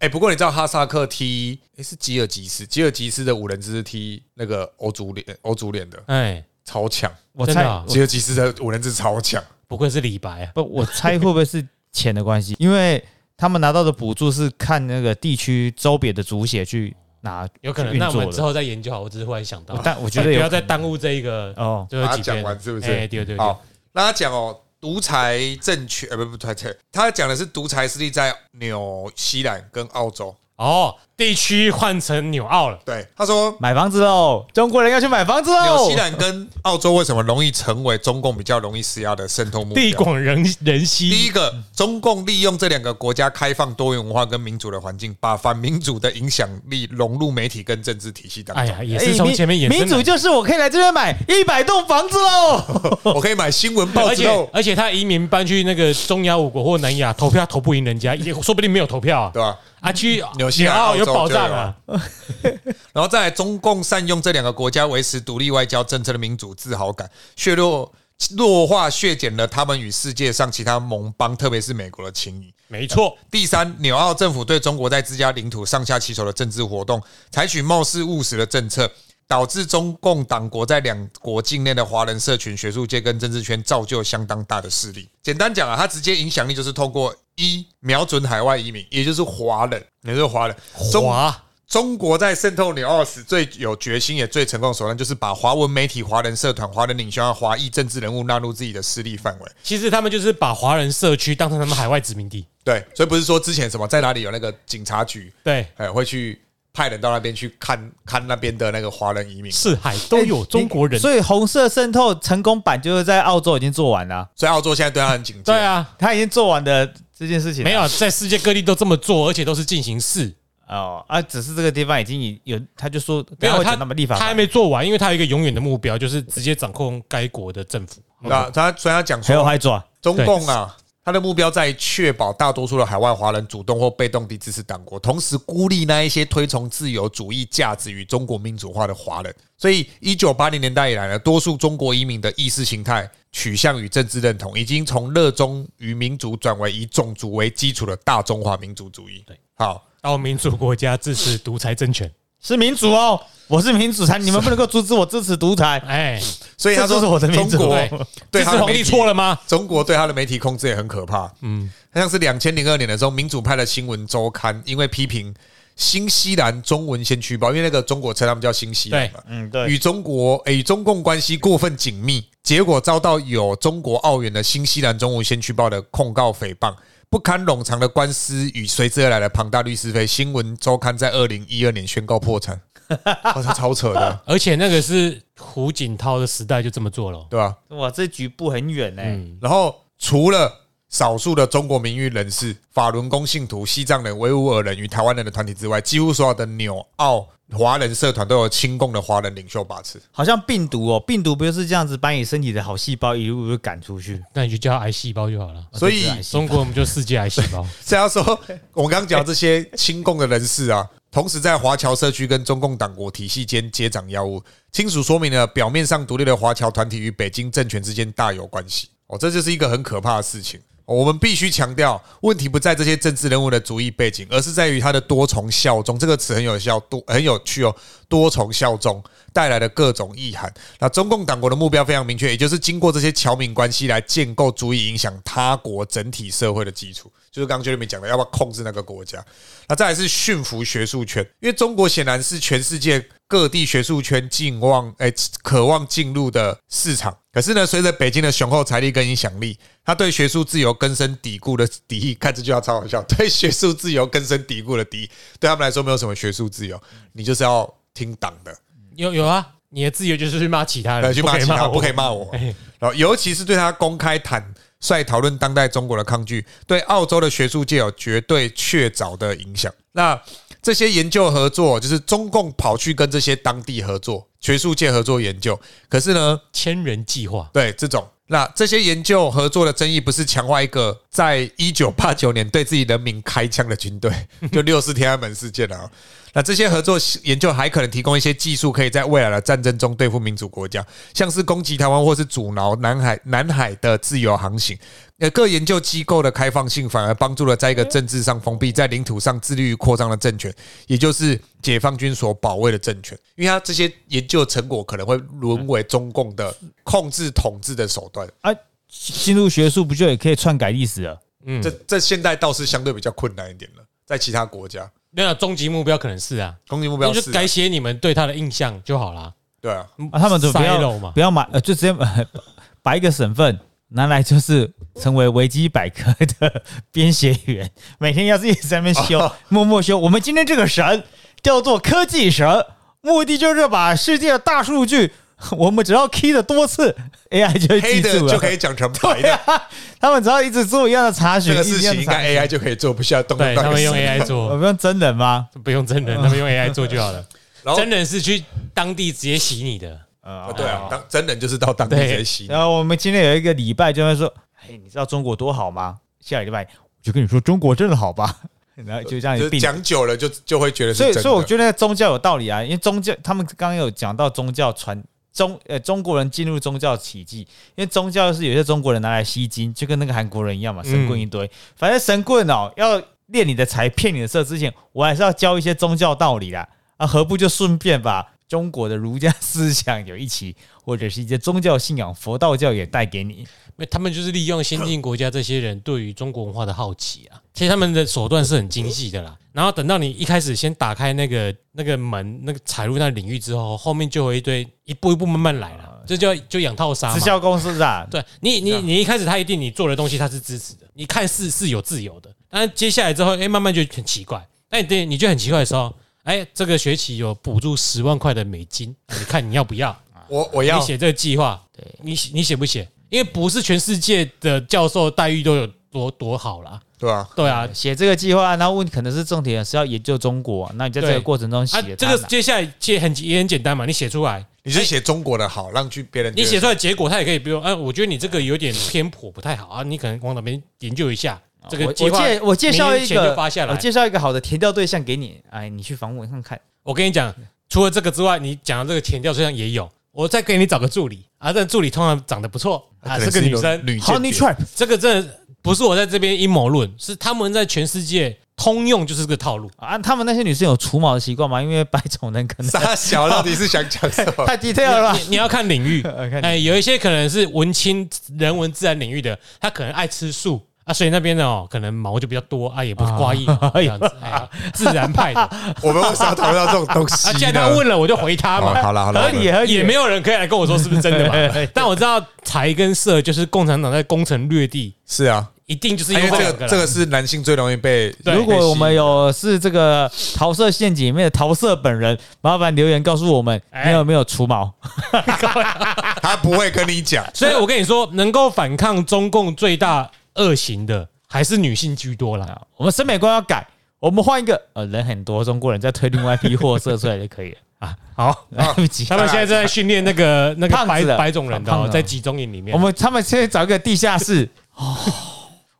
哎，不过你知道哈萨克踢，哎是吉尔吉斯，吉尔吉斯的五人制是踢那个欧足联，欧足联的哎，超强，我猜真的啊吉尔吉斯的五人制超强。不愧是李白啊！不，我猜会不会是钱的关系？因为他们拿到的补助是看那个地区周边的足协去拿，有可能，那我们之后再研究好。我只是忽然想到，但我觉得不要再耽误这一个哦，最后几篇把它讲完是不是哎，对对对，好，那他讲哦，独裁政权，呃，不不，不，他讲的是独裁势力在纽西兰跟澳洲。哦，地区换成纽澳了，对，他说买房子喽，中国人要去买房子喽。纽西兰跟澳洲为什么容易成为中共比较容易施压的渗透目标？地广人人稀。第一个，中共利用这两个国家开放多元文化跟民主的环境，把反民主的影响力融入媒体跟政治体系当中。哎呀，也哎是从前面衍生民主就是我可以来这边买一百栋房子喽。我可以买新闻报而且纸喽，而且他移民搬去那个中亚五国或南亚投票投不赢人家，也说不定没有投票啊对吧？啊！去纽西兰保障啊！<laughs> 然后再来，中共善用这两个国家维持独立外交政策的民主自豪感，削弱弱化削减了他们与世界上其他盟邦，特别是美国的情谊。没错，第三，纽澳政府对中国在自家领土上下其手的政治活动，采取貌似务实的政策，导致中共党国在两国境内的华人社群、学术界跟政治圈造就相当大的势力。简单讲啊，它直接影响力就是透过一瞄准海外移民，也就是华人，也就是华人。中华中国在渗透纽澳时最有决心也最成功的手段，就是把华文媒体、华人社团、华人领袖华裔政治人物纳入自己的势力范围。其实他们就是把华人社区当成他们海外殖民地。对，所以不是说之前什么在哪里有那个警察局，对，哎，会去派人到那边去看看那边的那个华人移民，四海都有中国人。所以红色渗透成功版就是在澳洲已经做完了，所以澳洲现在对他很警戒。对，啊，他已经做完的这件事情没有在世界各地都这么做，而且都是进行式。哦啊，只是这个地方已经有，他就说没有他那么立法他还没做完，因为他有一个永远的目标，就是直接掌控该国的政府。那他所以他讲还有说，还抓，中共啊，他的目标在确保大多数的海外华人主动或被动地支持党国，同时孤立那一些推崇自由主义价值与中国民主化的华人。所以，一九八零年代以来呢，多数中国移民的意识形态取向与政治认同，已经从热衷于民主转为以种族为基础的大中华民族主义。对，好，到民主国家支持独裁政权。是民主哦，我是民主才，你们不能够阻止我支持独裁。哎，所以他说是我的民主中国对对支持皇帝他的媒体错了吗？中国对他的媒体控制也很可怕。嗯，像是两千零二年的时候，民主派的新闻周刊因为批评新西兰中文先驱报，因为那个中国称他们叫新西兰嘛，嗯，对，与中国诶与中共关系过分紧密，结果遭到有中国澳元的新西兰中文先驱报的控告诽谤。不堪冗长的官司与随之而来的庞大律师费，新闻周刊在二零一二年宣告破产，<laughs> 哇，这超扯的，而且那个是胡锦涛的时代就这么做了。对吧？哇，这局步很远呢。嗯，然后除了少数的中国名誉人士、法轮功信徒、西藏人、维吾尔人与台湾人的团体之外，几乎所有的纽澳华人社团都有亲共的华人领袖把持。好像病毒哦，病毒不就是这样子把你身体的好细胞一路就赶出去？那你就叫癌细胞就好了。所以中国我们就世界癌细胞。<laughs> 这样说，我们刚刚讲这些亲共的人士啊，<laughs> 同时在华侨社区跟中共党国体系间接掌要务，清楚说明了表面上独立的华侨团体与北京政权之间大有关系。哦，这就是一个很可怕的事情。我们必须强调，问题不在这些政治人物的主义背景，而是在于他的多重效忠。这个词很有效，多很有趣哦。多重效忠带来的各种意涵。那中共党国的目标非常明确，也就是经过这些侨民关系来建构足以影响他国整体社会的基础。就是刚刚这里面讲的，要不要控制那个国家？那再来是驯服学术圈，因为中国显然是全世界各地学术圈进望哎渴望进入的市场。可是呢，随着北京的雄厚财力跟影响力，他对学术自由根深蒂固的敌意，看这句话超好笑。对学术自由根深蒂固的敌意，对他们来说没有什么学术自由，你就是要听党的。有有啊，你的自由就是去骂其他人，去骂其他，不可以骂我。<laughs> 然后，尤其是对他公开坦率讨论当代中国的抗拒，对澳洲的学术界有绝对确凿的影响。那这些研究合作，就是中共跑去跟这些当地合作。学术界合作研究，可是呢，千人计划对这种，那这些研究合作的争议，不是强化一个在一九八九年对自己人民开枪的军队，<laughs> 就六四天安门事件了。那这些合作研究还可能提供一些技术，可以在未来的战争中对付民主国家，像是攻击台湾或是阻挠南海南海的自由航行。呃，各研究机构的开放性反而帮助了在一个政治上封闭、在领土上致力于扩张的政权，也就是解放军所保卫的政权。因为他这些研究成果可能会沦为中共的控制统治的手段啊。进入学术不就也可以篡改历史了？嗯，这这现在倒是相对比较困难一点了，在其他国家。那终极目标可能是啊，终极目标就改写你们对他的印象就好了。对啊，他们就不要不要买，呃，就直接把 <laughs> 一个省份拿来，就是成为维基百科的编写员，每天要自己在那边修，默默修。我们今天这个神叫做科技神，目的就是把世界的大数据。我们只要 key 的多次，AI 就会记住了，就可以讲成白的。他们只要一直做一样的查询，这个事情应该 AI 就可以做，不需要动。对，他们用 AI 做，<laughs> 我们用真人吗？不用真人，<laughs> 他们用 AI 做就好了。真人是去当地直接洗你的。啊，对啊，当真人就是到当地直接洗。然后我们今天有一个礼拜就会说，哎，你知道中国多好吗？下礼拜我就跟你说中国真的好吧。<laughs> 然后就这样，就讲久了就就会觉得。所以，所以我觉得宗教有道理啊，因为宗教他们刚刚有讲到宗教传。中呃，中国人进入宗教奇迹，因为宗教是有些中国人拿来吸金，就跟那个韩国人一样嘛，神棍一堆。反正神棍哦，要练你的财、骗你的色之前，我还是要教一些宗教道理啦。啊，何不就顺便把中国的儒家思想有一起，或者是一些宗教信仰、佛道教也带给你？他们就是利用先进国家这些人对于中国文化的好奇啊，其实他们的手段是很精细的啦。然后等到你一开始先打开那个那个门，那个踩入那领域之后，后面就有一堆一步一步慢慢来了，这叫就养套杀。直销公司啊，对你你你一开始他一定你做的东西他是支持的，你看似是有自由的，但接下来之后，哎，慢慢就很奇怪。那你对你就很奇怪的时候，哎，这个学期有补助十万块的美金，你看你要不要？我我要。你写这个计划，对。你你写不写？因为不是全世界的教授待遇都有多多好啦。对啊，对啊，写这个计划，然后问可能是重点是要研究中国，那你在这个过程中写，这个接下来其实很也很简单嘛，你写出来，你是写中国的好，让去别人你写出来结果，他也可以比如，哎，我觉得你这个有点偏颇，不太好啊，你可能往哪边研究一下这个计划。我介我介绍一个，我介绍一个好的填调对象给你，哎，你去访问看看。我跟你讲，除了这个之外，你讲的这个填调对象也有。我再给你找个助理啊，这助理通常长得不错啊，是个女生。Honey Trap，这个真的不是我在这边阴谋论，是他们在全世界通用就是这个套路啊。他们那些女生有除毛的习惯吗？因为白种人可能傻小，到底是想讲什么？<laughs> 太 detail 了。你要 <laughs> 看领域，哎，有一些可能是文青、人文、自然领域的，他可能爱吃素。啊，所以那边的哦，可能毛就比较多啊，也不是刮意这样子，自然派的。<laughs> 我们为什么讨论到这种东西？既然他问了，我就回他嘛。好了好了，合理合理，也没有人可以来跟我说是不是真的嘛。<laughs> 但我知道财跟色就是共产党在攻城略地。是啊，一定就是因为这个，这个是男性最容易被。如果我们有是这个桃色陷阱里面的桃色本人，麻烦留言告诉我们你有没有除毛。<laughs> 他不会跟你讲，所以我跟你说，能够反抗中共最大。恶行的还是女性居多啦。我们审美观要改，我们换一个，呃，人很多，中国人再推另外一批货色出来就可以了 <laughs> 啊。好，来不及，<laughs> 他们现在正在训练那个那个白白种人的，在集中营里面。我们他们现在找一个地下室。<laughs> 哦，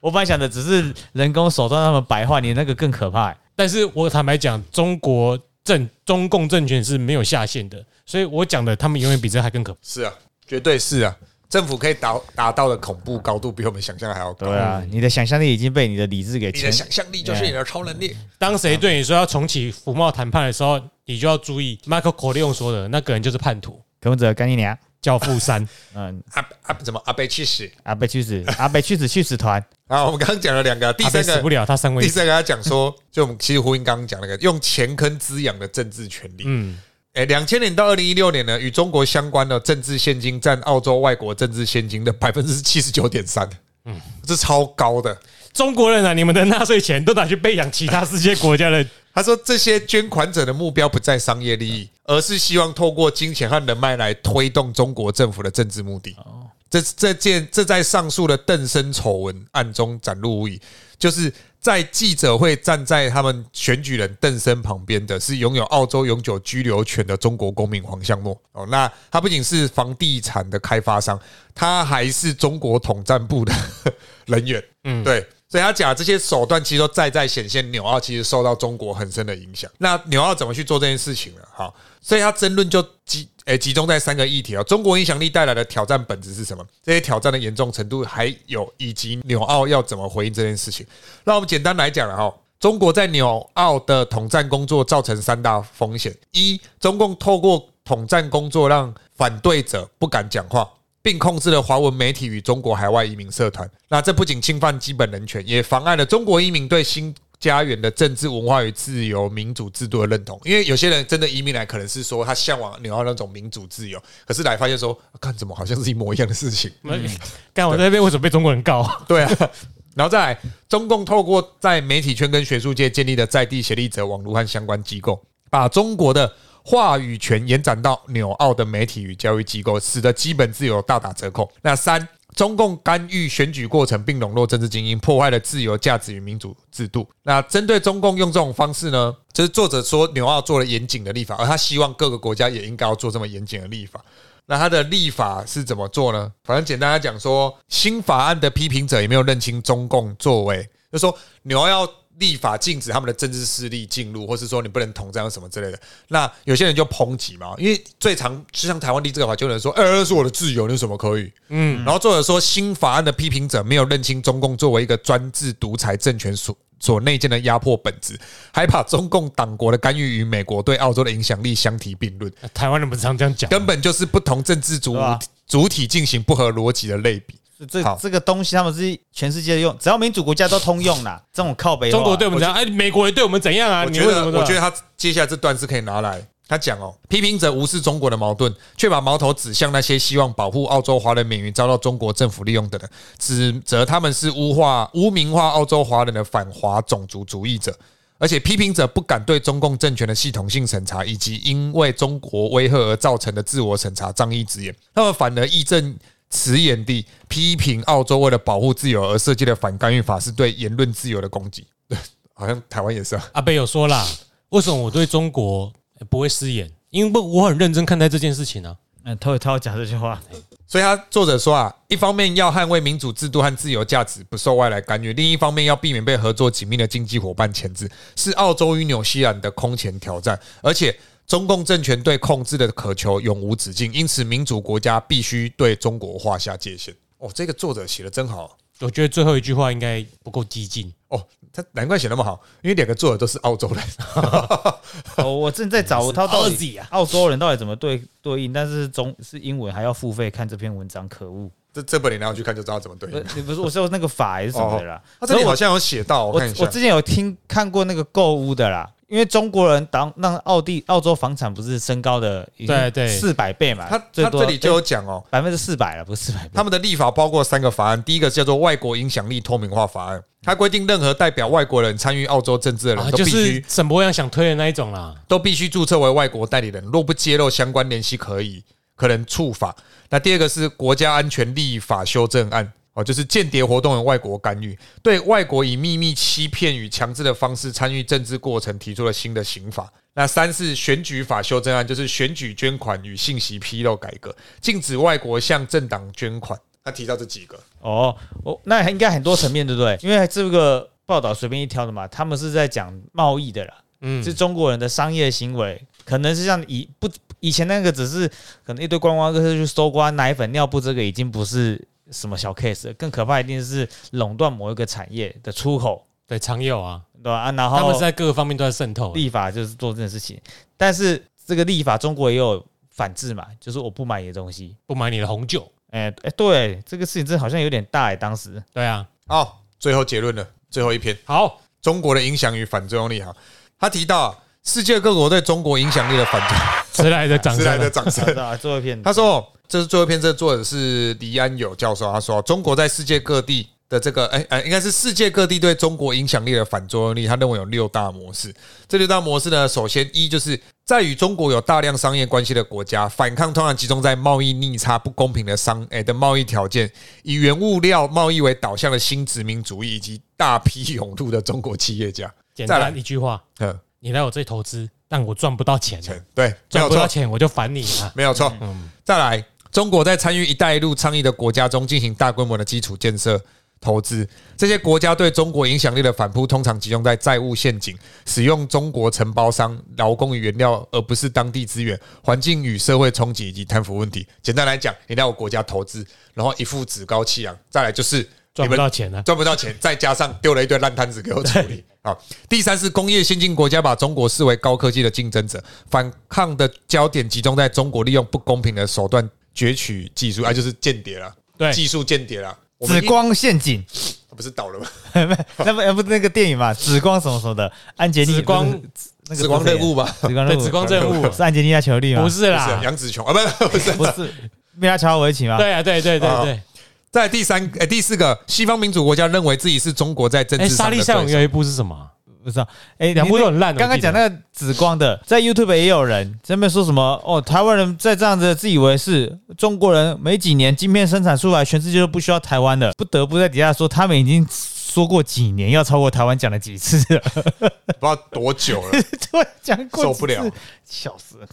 我本来想的只是人工手段，他们白化，你那个更可怕。但是我坦白讲，中国政中共政权是没有下限的，所以我讲的他们永远比这还更可怕。是啊，绝对是啊。政府可以达达到的恐怖高度，比我们想象还要高。对啊，你的想象力已经被你的理智给。你的想象力就是你的超能力。当谁对你说要重启服贸谈判的时候，你就要注意，Michael Corleone 说的那个人就是叛徒。跟着干你娘，教父三。<laughs> 嗯，阿阿怎么阿贝去死？阿贝去死？阿贝去死去死团。啊，我们刚刚讲了两个，第三个死不了，他三位。第三个他讲说，就我们其实呼应刚刚讲那个，用钱坑滋养的政治权利。嗯。哎，两千年到二零一六年呢，与中国相关的政治现金占澳洲外国政治现金的百分之七十九点三，嗯，这超高的。中国人啊，你们的纳税钱都拿去培养其他世界国家的。<laughs> 他说，这些捐款者的目标不在商业利益，而是希望透过金钱和人脉来推动中国政府的政治目的。哦，这这件这在上述的邓生丑闻案中展露无遗，就是。在记者会站在他们选举人邓森旁边的是拥有澳洲永久居留权的中国公民黄向墨哦，那他不仅是房地产的开发商，他还是中国统战部的 <laughs> 人员，嗯，对。所以他讲这些手段，其实都在在显现纽澳其实受到中国很深的影响。那纽澳怎么去做这件事情呢？好，所以他争论就集诶集中在三个议题啊：中国影响力带来的挑战本质是什么？这些挑战的严重程度，还有以及纽澳要怎么回应这件事情。那我们简单来讲了哈，中国在纽澳的统战工作造成三大风险：一，中共透过统战工作让反对者不敢讲话。并控制了华文媒体与中国海外移民社团，那这不仅侵犯基本人权，也妨碍了中国移民对新家园的政治文化与自由民主制度的认同。因为有些人真的移民来，可能是说他向往纽澳那种民主自由，可是来发现说，看怎么好像是一模一样的事情。干我在那边为什么被中国人告？<laughs> 对啊，然后再来，中共透过在媒体圈跟学术界建立的在地协力者网络和相关机构，把中国的。话语权延展到纽澳的媒体与教育机构，使得基本自由大打折扣。那三，中共干预选举过程并笼络政治精英，破坏了自由价值与民主制度。那针对中共用这种方式呢？就是作者说纽澳做了严谨的立法，而他希望各个国家也应该要做这么严谨的立法。那他的立法是怎么做呢？反正简单来讲，说新法案的批评者也没有认清中共作为，就说纽澳要。立法禁止他们的政治势力进入，或是说你不能统战什么之类的。那有些人就抨击嘛，因为最常就像台湾立这个法，就有人说：“哎，是我的自由，你什么可以？”嗯。然后作者说，新法案的批评者没有认清中共作为一个专制独裁政权所所内建的压迫本质，还把中共党国的干预与美国对澳洲的影响力相提并论。台湾人不是常这样讲，根本就是不同政治主主体进行不合逻辑的类比。这这个东西他们是全世界用，只要民主国家都通用啦。<laughs> 这种靠北，中国对我们怎样？哎，美国也对我们怎样啊？我觉得，我觉得他接下来这段是可以拿来他讲哦。批评者无视中国的矛盾，却把矛头指向那些希望保护澳洲华人免于遭到中国政府利用的人，指责他们是污化、污名化澳洲华人的反华种族主义者。而且批评者不敢对中共政权的系统性审查，以及因为中国威吓而造成的自我审查仗义直言，他们反而义正。辞言地批评澳洲为了保护自由而设计的反干预法是对言论自由的攻击。对，<laughs> 好像台湾也是啊。阿贝有说啦，为什么我对中国不会失言？因为我很认真看待这件事情啊。嗯，他他要讲这句话，所以他作者说啊，一方面要捍卫民主制度和自由价值不受外来干预，另一方面要避免被合作紧密的经济伙伴牵制，是澳洲与纽西兰的空前挑战，而且。中共政权对控制的渴求永无止境，因此民主国家必须对中国划下界限。哦，这个作者写的真好，我觉得最后一句话应该不够激进哦。他难怪写那么好，因为两个作者都是澳洲人。<laughs> 哦，我正在找他到底 <laughs> 澳洲人到底怎么对对应，但是中是英文还要付费看这篇文章，可恶！这这本你拿回去看就知道怎么对。你不是我说那个法还是什么的啦？他这里好像有写到，我我之前有听看过那个购物的啦。因为中国人当让澳地澳洲房产不是升高的对对四百倍嘛？他他这里就有讲哦，百分之四百了，不是四百。他们的立法包括三个法案，第一个叫做《外国影响力透明化法案》，它规定任何代表外国人参与澳洲政治的人都必须沈博阳想推的那一种啦，都必须注册为外国代理人，若不揭露相关联系，可以可能触法。那第二个是国家安全立法修正案。哦，就是间谍活动的外国干预，对外国以秘密欺骗与强制的方式参与政治过程提出了新的刑法。那三是选举法修正案，就是选举捐款与信息披露改革，禁止外国向政党捐款。他提到这几个哦，哦，那应该很多层面对不对？因为这个报道随便一挑的嘛，他们是在讲贸易的啦，嗯，是中国人的商业行为，可能是像以不以前那个只是可能一堆观光客去搜刮奶粉、尿布，这个已经不是什么小 case，更可怕一定是垄断某一个产业的出口，对，常有啊，对吧？啊，然后他们在各个方面都在渗透，立法就是做这件事情，但是这个立法中国也有反制嘛，就是我不买你的东西，不买你的红酒。哎哎，对，这个事情真的好像有点大哎，当时。对啊，好，最后结论了，最后一篇。好，中国的影响与反作用力。哈，他提到世界各国对中国影响力的反作，迟来的掌声，迟来的掌声。<laughs> 最后一篇，他说，这是最后一篇，这作者是黎安友教授。他说，中国在世界各地。的这个哎哎，应该是世界各地对中国影响力的反作用力。他认为有六大模式。这六大模式呢，首先一就是在与中国有大量商业关系的国家，反抗通常集中在贸易逆差、不公平的商哎的贸易条件，以原物料贸易为导向的新殖民主义，以及大批涌入的中国企业家。简单一句话，嗯，你来我这投资，但我赚不到钱，对，赚不到钱我就烦你了，没有错。嗯，再来，中国在参与“一带一路”倡议的国家中进行大规模的基础建设。投资这些国家对中国影响力的反扑，通常集中在债务陷阱、使用中国承包商、劳工与原料，而不是当地资源、环境与社会冲击以及贪腐问题。简单来讲，你来我国家投资，然后一副趾高气扬，再来就是赚不到钱了，赚不到钱，再加上丢了一堆烂摊子给我处理。好，第三是工业先进国家把中国视为高科技的竞争者，反抗的焦点集中在中国利用不公平的手段攫取技术，啊，就是间谍了，对，技术间谍了。紫光陷阱，<laughs> 不是倒了吗？<laughs> 那不那不那个电影嘛，紫光什么什么的，安杰丽紫光那个紫光任务吧？紫光任务，紫光任务是安杰丽亚·裘丽吗？不是啦，杨紫琼啊，不 <laughs> 不是不是米拉乔维奇吗？对啊，对对对对。在第三诶第四个，西方民主国家认为自己是中国在政治上的对手。沙利有一部是什么？不知道，哎，两部都很烂。刚刚讲那个紫光的，在 YouTube 也有人这边说什么哦，台湾人在这样子自以为是，中国人没几年晶片生产出来，全世界都不需要台湾的，不得不在底下说，他们已经说过几年要超过台湾，讲了几次。了，不知道多久了，<laughs> 对，讲过受不了，笑死了，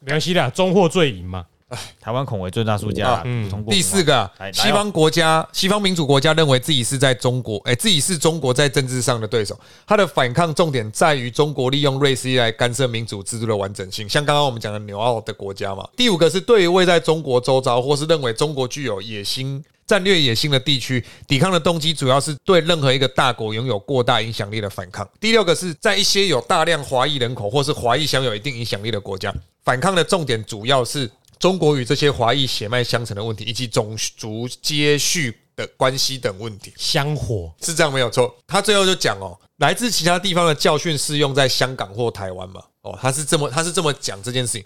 没关系啦，中货最赢嘛。台湾恐为最大输家。嗯，第四个，西方国家、西方民主国家认为自己是在中国，哎，自己是中国在政治上的对手。他的反抗重点在于中国利用瑞士来干涉民主制度的完整性，像刚刚我们讲的纽澳的国家嘛。第五个是对于位在中国周遭或是认为中国具有野心、战略野心的地区，抵抗的动机主要是对任何一个大国拥有过大影响力的反抗。第六个是在一些有大量华裔人口或是华裔享有一定影响力的国家，反抗的重点主要是。中国与这些华裔血脉相承的问题，以及种族接续的关系等问题，香火是这样没有错。他最后就讲哦，来自其他地方的教训适用在香港或台湾嘛？哦，他是这么他是这么讲这件事情。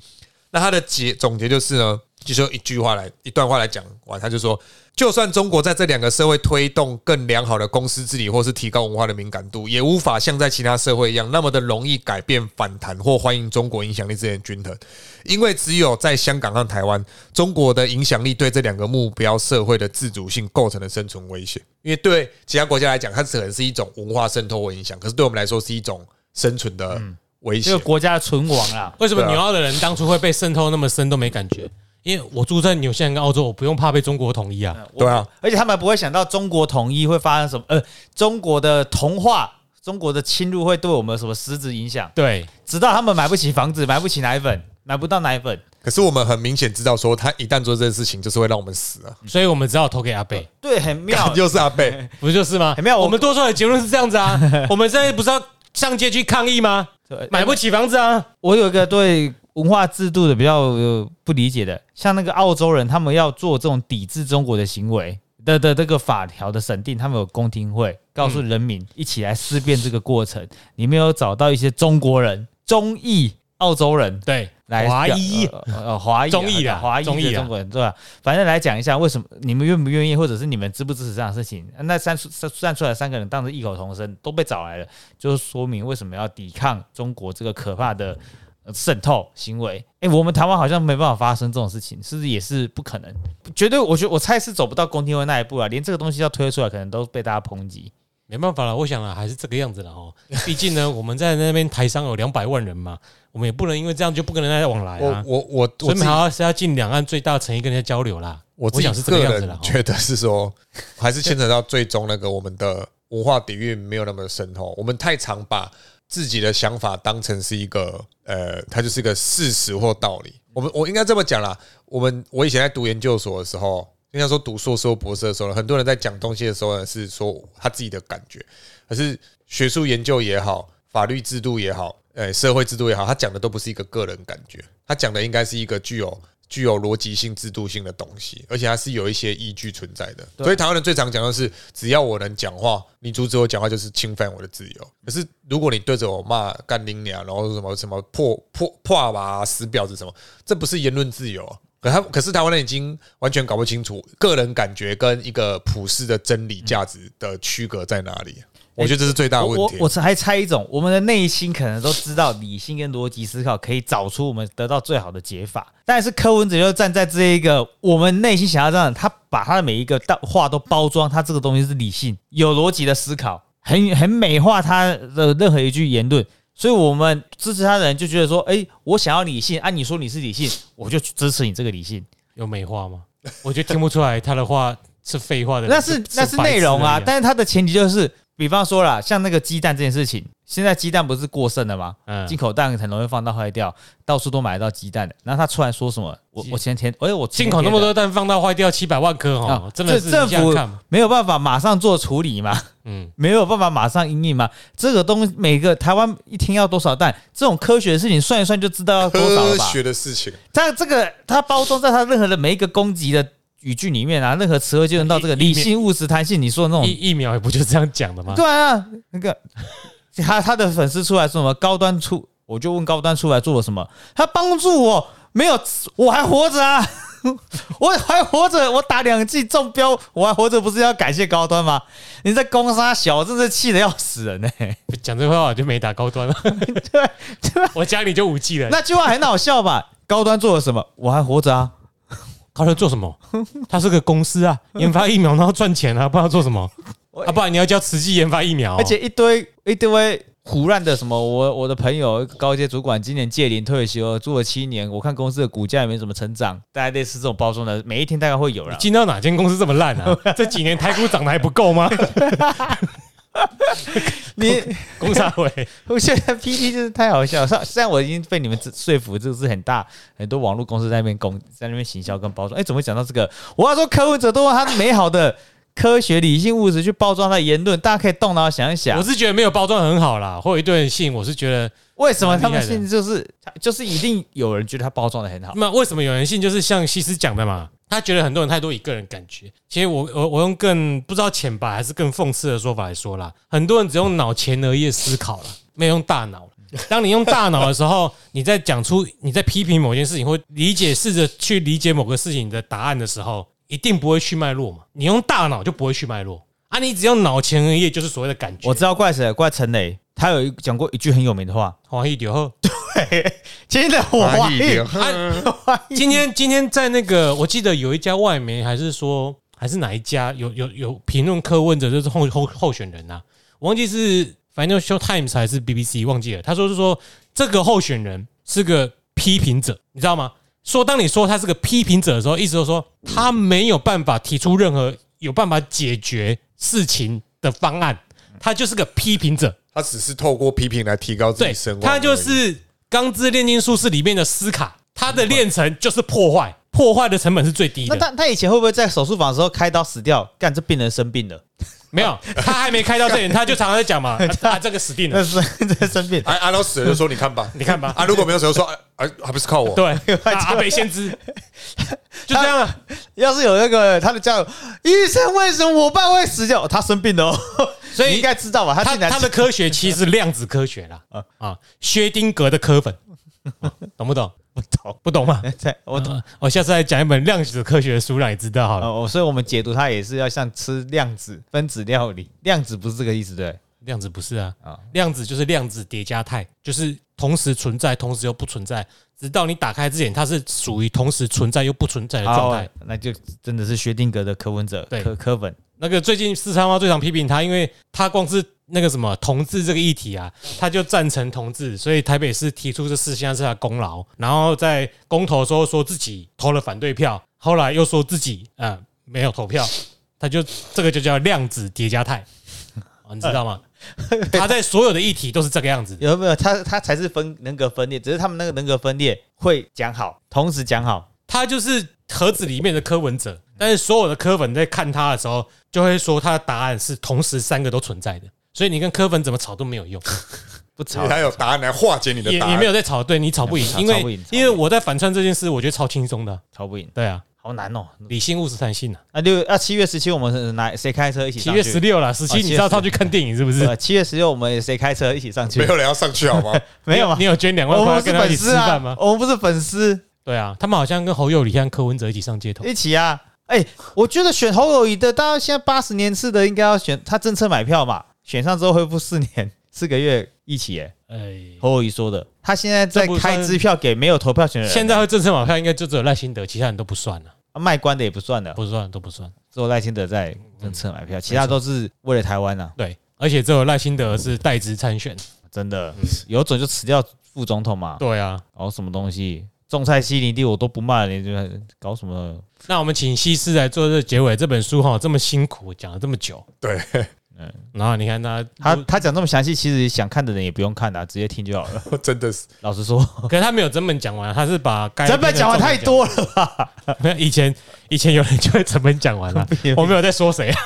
那他的结总结就是呢，就说一句话来一段话来讲完，他就说。就算中国在这两个社会推动更良好的公司治理，或是提高文化的敏感度，也无法像在其他社会一样那么的容易改变、反弹或欢迎中国影响力之间的均衡。因为只有在香港和台湾，中国的影响力对这两个目标社会的自主性构成了生存威胁。因为对其他国家来讲，它可能是一种文化渗透或影响，可是对我们来说是一种生存的威胁。这个国家的存亡啊，为什么纽澳的人当初会被渗透那么深都没感觉？因为我住在纽西兰跟澳洲，我不用怕被中国统一啊。对啊，而且他们不会想到中国统一会发生什么，呃，中国的同化、中国的侵入会对我们有什么实质影响？对，直到他们买不起房子、买不起奶粉、买不到奶粉。可是我们很明显知道，说他一旦做这件事情，就是会让我们死啊。所以我们只好投给阿贝。对，很妙，就是阿贝，<laughs> 不就是吗？很妙。我们多出来的结论是这样子啊。<laughs> 我们现在不是要上街去抗议吗？买不起房子啊。我有一个对。文化制度的比较不理解的，像那个澳洲人，他们要做这种抵制中国的行为的的这个法条的审定，他们有公听会，告诉人民一起来思辨这个过程。你没有找到一些中国人、中裔澳洲人，对，来华裔呃华裔中裔的华裔的中国人，对吧？反正来讲一下，为什么你们愿不愿意，或者是你们支不支持这样的事情？那三站出来三个人，当时异口同声，都被找来了，就是说明为什么要抵抗中国这个可怕的。渗透行为。哎，我们台湾好像没办法发生这种事情，是不是也是不可能？绝对，我觉得我猜是走不到公听会那一步啊，连这个东西要推出来，可能都被大家抨击。没办法了，我想啊，还是这个样子了哦。毕竟呢，我们在那边台商有两百万人嘛，我们也不能因为这样就不跟人家往来啊。我我我，所以还要是要尽两岸最大诚意跟人家交流啦。我我想是这个样子了。觉得是说，还是牵扯到最终那个我们的文化底蕴没有那么深厚，我们太常把。自己的想法当成是一个，呃，它就是一个事实或道理。我们我应该这么讲啦，我们我以前在读研究所的时候，应该说读硕士或博士的时候，很多人在讲东西的时候呢，是说他自己的感觉。可是学术研究也好，法律制度也好，呃，社会制度也好，他讲的都不是一个个人感觉，他讲的应该是一个具有。具有逻辑性、制度性的东西，而且它是有一些依据存在的。所以台湾人最常讲的是，只要我能讲话，你阻止我讲话就是侵犯我的自由。可是如果你对着我骂干丁娘，然后什么什么破破破吧死婊子什么，这不是言论自由。可他可是台湾人已经完全搞不清楚个人感觉跟一个普世的真理价值的区隔在哪里。我觉得这是最大的问题。我我还猜一种，我们的内心可能都知道理性跟逻辑思考可以找出我们得到最好的解法，但是柯文哲就站在这一个我们内心想要这样，他把他的每一个话都包装，他这个东西是理性、有逻辑的思考，很很美化他的任何一句言论，所以我们支持他的人就觉得说，哎，我想要理性，按你说你是理性，我就支持你这个理性。有美化吗？我觉得听不出来他的话是废话的，那是那是内容啊，但是他的前提就是。比方说啦，像那个鸡蛋这件事情，现在鸡蛋不是过剩了吗？嗯，进口蛋很容易放到坏掉，到处都买得到鸡蛋的。然后他突然说什么？我我前天，哎，我进口那么多蛋放到坏掉七百万颗哦，真的是政府没有办法马上做处理嘛？嗯，没有办法马上应应吗？这个东每个台湾一天要多少蛋？这种科学的事情算一算就知道要多少了吧？科学的事情，它这个它包装在它任何的每一个供给的。语句里面啊，任何词汇就能到这个理性、务实、弹性。你说的那种疫疫苗也不就这样讲的吗？对啊，那个他他的粉丝出来说什么高端出，我就问高端出来做了什么？他帮助我没有，我还活着啊，我还活着，我打两剂中标，我还活着，不是要感谢高端吗？你在攻杀小，真是气得要死人呢！讲这话我就没打高端了，对对，我家里就五 G 了，那句话很好笑吧？高端做了什么？我还活着啊。他在做什么？<laughs> 他是个公司啊，<laughs> 研发疫苗然后赚钱啊，不知道做什么啊？不然你要教慈济研发疫苗，而且一堆一堆胡乱的什么？我我的朋友高阶主管今年届龄退休，做了七年，我看公司的股价也没怎么成长，大概类似这种包装的，每一天大概会有了。进到哪间公司这么烂啊？<laughs> 这几年台股涨得还不够吗？<laughs> 你工商委，<laughs> 我现在 P T 就是太好笑。虽虽然我已经被你们说服，这是很大很多网络公司在那边公在那边行销跟包装。哎，怎么会讲到这个？我要说，科文者都用他美好的科学、理性、物质去包装他的言论，大家可以动脑想一想。我是觉得没有包装很好啦，或一堆人信，我是觉得为什么他们信就是就是一定有人觉得他包装的很好。那为什么有人信？就是像西施讲的嘛。他觉得很多人太多以个人感觉，其实我我我用更不知道浅白还是更讽刺的说法来说啦，很多人只用脑前额叶思考了，没有用大脑。当你用大脑的时候，<laughs> 你在讲出你在批评某件事情或理解试着去理解某个事情的答案的时候，一定不会去脉络嘛。你用大脑就不会去脉络啊，你只用脑前额叶就是所谓的感觉。我知道怪谁，怪陈磊，他有一讲过一句很有名的话：黄一丢。<laughs> 对，今天的黄一 <laughs> 今天今天在那个，我记得有一家外媒，还是说还是哪一家有有有评论客问者，就是候候候选人呐，忘记是 Financial Times 还是 BBC 忘记了。他说是说这个候选人是个批评者，你知道吗？说当你说他是个批评者的时候，意思就是说他没有办法提出任何有办法解决事情的方案，他就是个批评者。他只是透过批评来提高自己声望。他就是《钢之炼金术士》里面的斯卡，他的炼成就是破坏，破坏的成本是最低的。那他他以前会不会在手术房的时候开刀死掉？干这病人生病了。没有，<laughs> 他还没开到这里，他就常常在讲嘛，他这个死定了，<laughs> 是在生病。阿阿老死了就说你看吧，<laughs> 你看吧。啊，如果没有死就说，啊，还不是靠我。对，阿北先知，就这样。要是有那个他的家友，医生为什么我爸会死掉？他生病了，所以应该知道吧？他他的科学其实是量子科学啦，<laughs> 啊啊，薛丁格的科粉，<laughs> 懂不懂？不懂不懂吗？<laughs> 我懂。我下次来讲一本量子科学的书，让你知道好了。哦，所以我们解读它也是要像吃量子分子料理。量子不是这个意思，对？量子不是啊，啊，量子就是量子叠加态，就是同时存在，同时又不存在，直到你打开之前，它是属于同时存在又不存在的状态。那就真的是薛定谔的科文哲，柯柯文。那个最近四川话最常批评他，因为他光是那个什么同志这个议题啊，他就赞成同志，所以台北市提出这事项是他功劳。然后在公投时候说自己投了反对票，后来又说自己啊没有投票，<laughs> 他就这个就叫量子叠加态，你知道吗？他 <laughs> 在所有的议题都是这个样子，有没有？他他才是分人格分裂，只是他们那个人格分裂会讲好，同时讲好，他就是盒子里面的柯文哲。但是所有的科粉在看他的时候，就会说他的答案是同时三个都存在的，所以你跟科粉怎么吵都没有用，<laughs> 不吵，他有答案来化解你的，也也没有在吵，对你吵不赢，因为因为我在反串这件事，我觉得超轻松的，吵不赢，对啊，好难哦，理性务实弹性啊，啊六啊七月十七我们哪谁开车一起？七月十六了，十七你知道他去看电影是不是？七月十六我们谁开车一起上去？没有人要上去好吗？<laughs> 没有啊？你有捐两万块跟他一起吃饭吗？我们不是粉丝，对啊，他们好像跟侯友宜和柯文哲一起上街头，一起啊。哎，我觉得选侯友谊的，大家现在八十年次的应该要选他政策买票嘛，选上之后恢复四年 <laughs> 四个月一起。哎，哎，侯友谊说的，他现在在开支票给没有投票权的人。现在会政策买票应该就只有赖清德，其他人都不算了。卖官的也不算的，不算都不算，只有赖清德在政策买票，其他都是为了台湾呐。对，而且只有赖清德是代职参选，真的有种就辞掉副总统嘛。对啊，搞什么东西？种菜西林地我都不卖你，就搞什么？那我们请西施来做这结尾。这本书哈这么辛苦，讲了这么久，对，嗯，然后你看他他他讲这么详细，其实想看的人也不用看的，直接听就好了。<laughs> 真的是，老实说，可是他没有整本讲完，他是把整本讲完太多了吧？没有，以前以前有人就会整本讲完 <laughs> 了，我没有在说谁啊。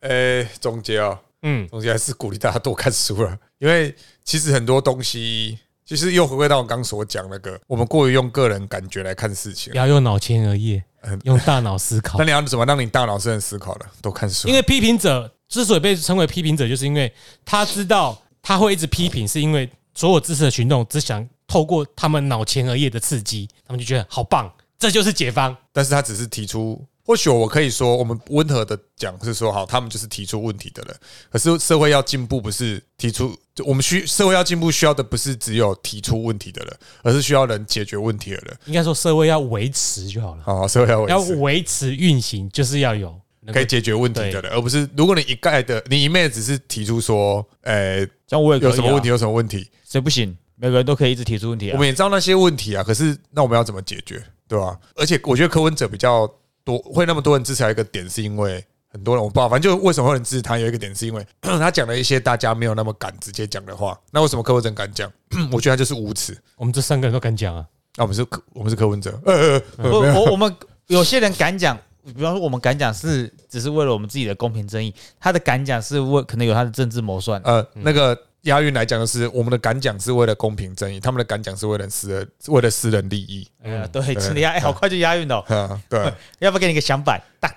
呃，<laughs> 总结啊，嗯，总结还是鼓励大家多看书了，因为其实很多东西。其实又回归到我刚所讲那个，我们过于用个人感觉来看事情不，要用脑前额叶，用大脑思考。<laughs> 那你要怎么让你大脑是很思考的？多看书。因为批评者之所以被称为批评者，就是因为他知道他会一直批评，是因为所有支持的群众只想透过他们脑前额叶的刺激，他们就觉得好棒，这就是解方。但是他只是提出。或许我可以说，我们温和的讲是说，好，他们就是提出问题的人。可是社会要进步，不是提出，我们需社会要进步，需要的不是只有提出问题的人，而是需要人解决问题的人。应该说，社会要维持就好了。好，社会要要维持运行，就是要有可以解决问题的人，而不是如果你一概的，你一面只是提出说，呃，像我有什么问题，有什么问题，谁不行？每个人都可以一直提出问题。我们也知道那些问题啊，可是那我们要怎么解决，对吧？而且我觉得柯文哲比较。多会那么多人支持他一个点，是因为很多人我不知道，反正就为什么会人支持他有一个点，是因为 <clears throat> 他讲了一些大家没有那么敢直接讲的话。那为什么柯文哲敢讲？<clears throat> 我觉得他就是无耻。我们这三个人都敢讲啊。那我们是柯，我们是柯文哲。呃我我我们有些人敢讲，比方说我们敢讲是只是为了我们自己的公平正义，他的敢讲是为可能有他的政治谋算。呃，那个。押韵来讲就是，我们的敢讲是为了公平正义，他们的敢讲是为了私人，为了私人利益。嗯，对，真的押，哎，好快就押韵了。对，<laughs> 要不要给你个响板？大，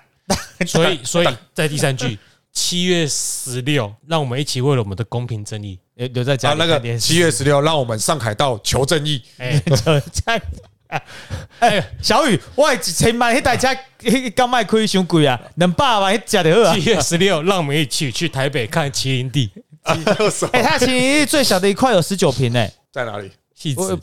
所以，所以在第三句，七月十六，让我们一起为了我们的公平正义留留在家。那个七月十六，让我们上海道求正义。哎，哎，小雨，我前买那台车，<laughs> 刚卖亏伤贵啊，两百万一吃的好啊。七月十六，让我们一起去台北看麒麟地。<laughs> 哎，它麒麟最小的一块有十九平诶，在哪里？细致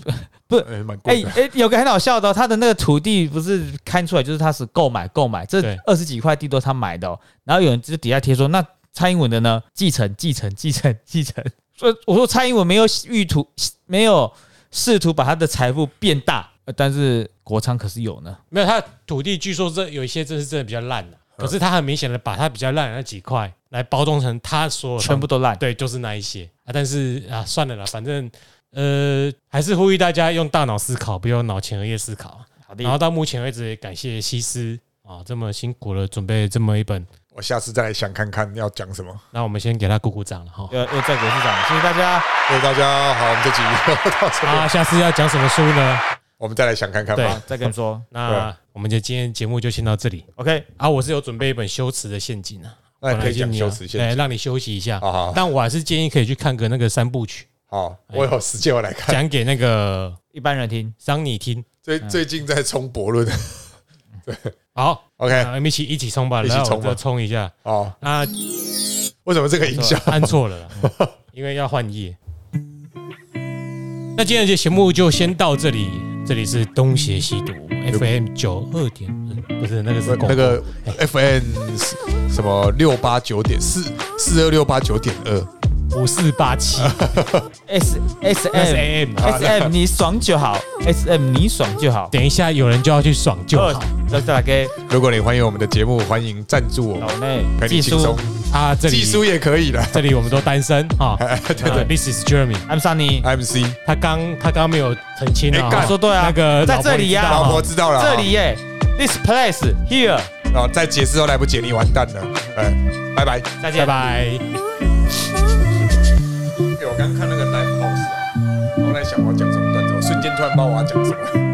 不是哎哎，有个很好笑的，他的那个土地不是看出来就是他是购买购买，这二十几块地都是他买的。然后有人就底下贴说，那蔡英文的呢？继承继承继承继承。所以我说蔡英文没有意图，没有试图把他的财富变大，但是国昌可是有呢。没有，他土地据说这有一些真是真的比较烂的，可是他很明显的把他比较烂的那几块。来包装成他说全部都烂，对，就是那一些啊。但是啊，算了啦，反正呃，还是呼吁大家用大脑思考，不用脑前额叶思考。好的。然后到目前为止，感谢西施啊，这么辛苦了，准备这么一本。我下次再想看看要讲什么。那我们先给他鼓鼓掌了哈。又又再给鼓掌，谢谢大家，谢谢大家。好，我们这集到这啊，下次要讲什么书呢？我们再来想看看吧。再跟你说。那我们就今天节目就先到这里。OK。啊，我是有准备一本修辞的陷阱啊。那可以讲休息，哎，让你休息一下。但我还是建议可以去看个那个三部曲。好，我有时间我来看。讲给那个一般人听，让你听。最最近在冲博论。<laughs> 对，好，OK，我们一起一起冲吧，一起冲吧，冲一下。哦，那为什么这个音效按错了？因为要换页。那今天的节目就先到这里，这里是东邪西毒 FM 九二点，不是那个是那个 FM 什么六八九点四四二六八九点二。五四八七，S S M S M，你爽就好，S M 你爽就好。等一下有人就要去爽就好。再来给，如果你欢迎我们的节目，欢迎赞助我们，技术。啊，这里。技术也可以的。<laughs> 这里我们都单身。<laughs> 啊。对。对，This is Jeremy，I'm Sunny，I'm C。他刚他刚没有澄清啊，说对啊，那个在这里呀，老婆知道了，这里耶，This place here。然后再解释都来不及，你完蛋了。哎，拜拜，再见，拜拜。刚看那个 live house 啊，我在想我要讲什么段子，我瞬间突然不知道我要讲什么。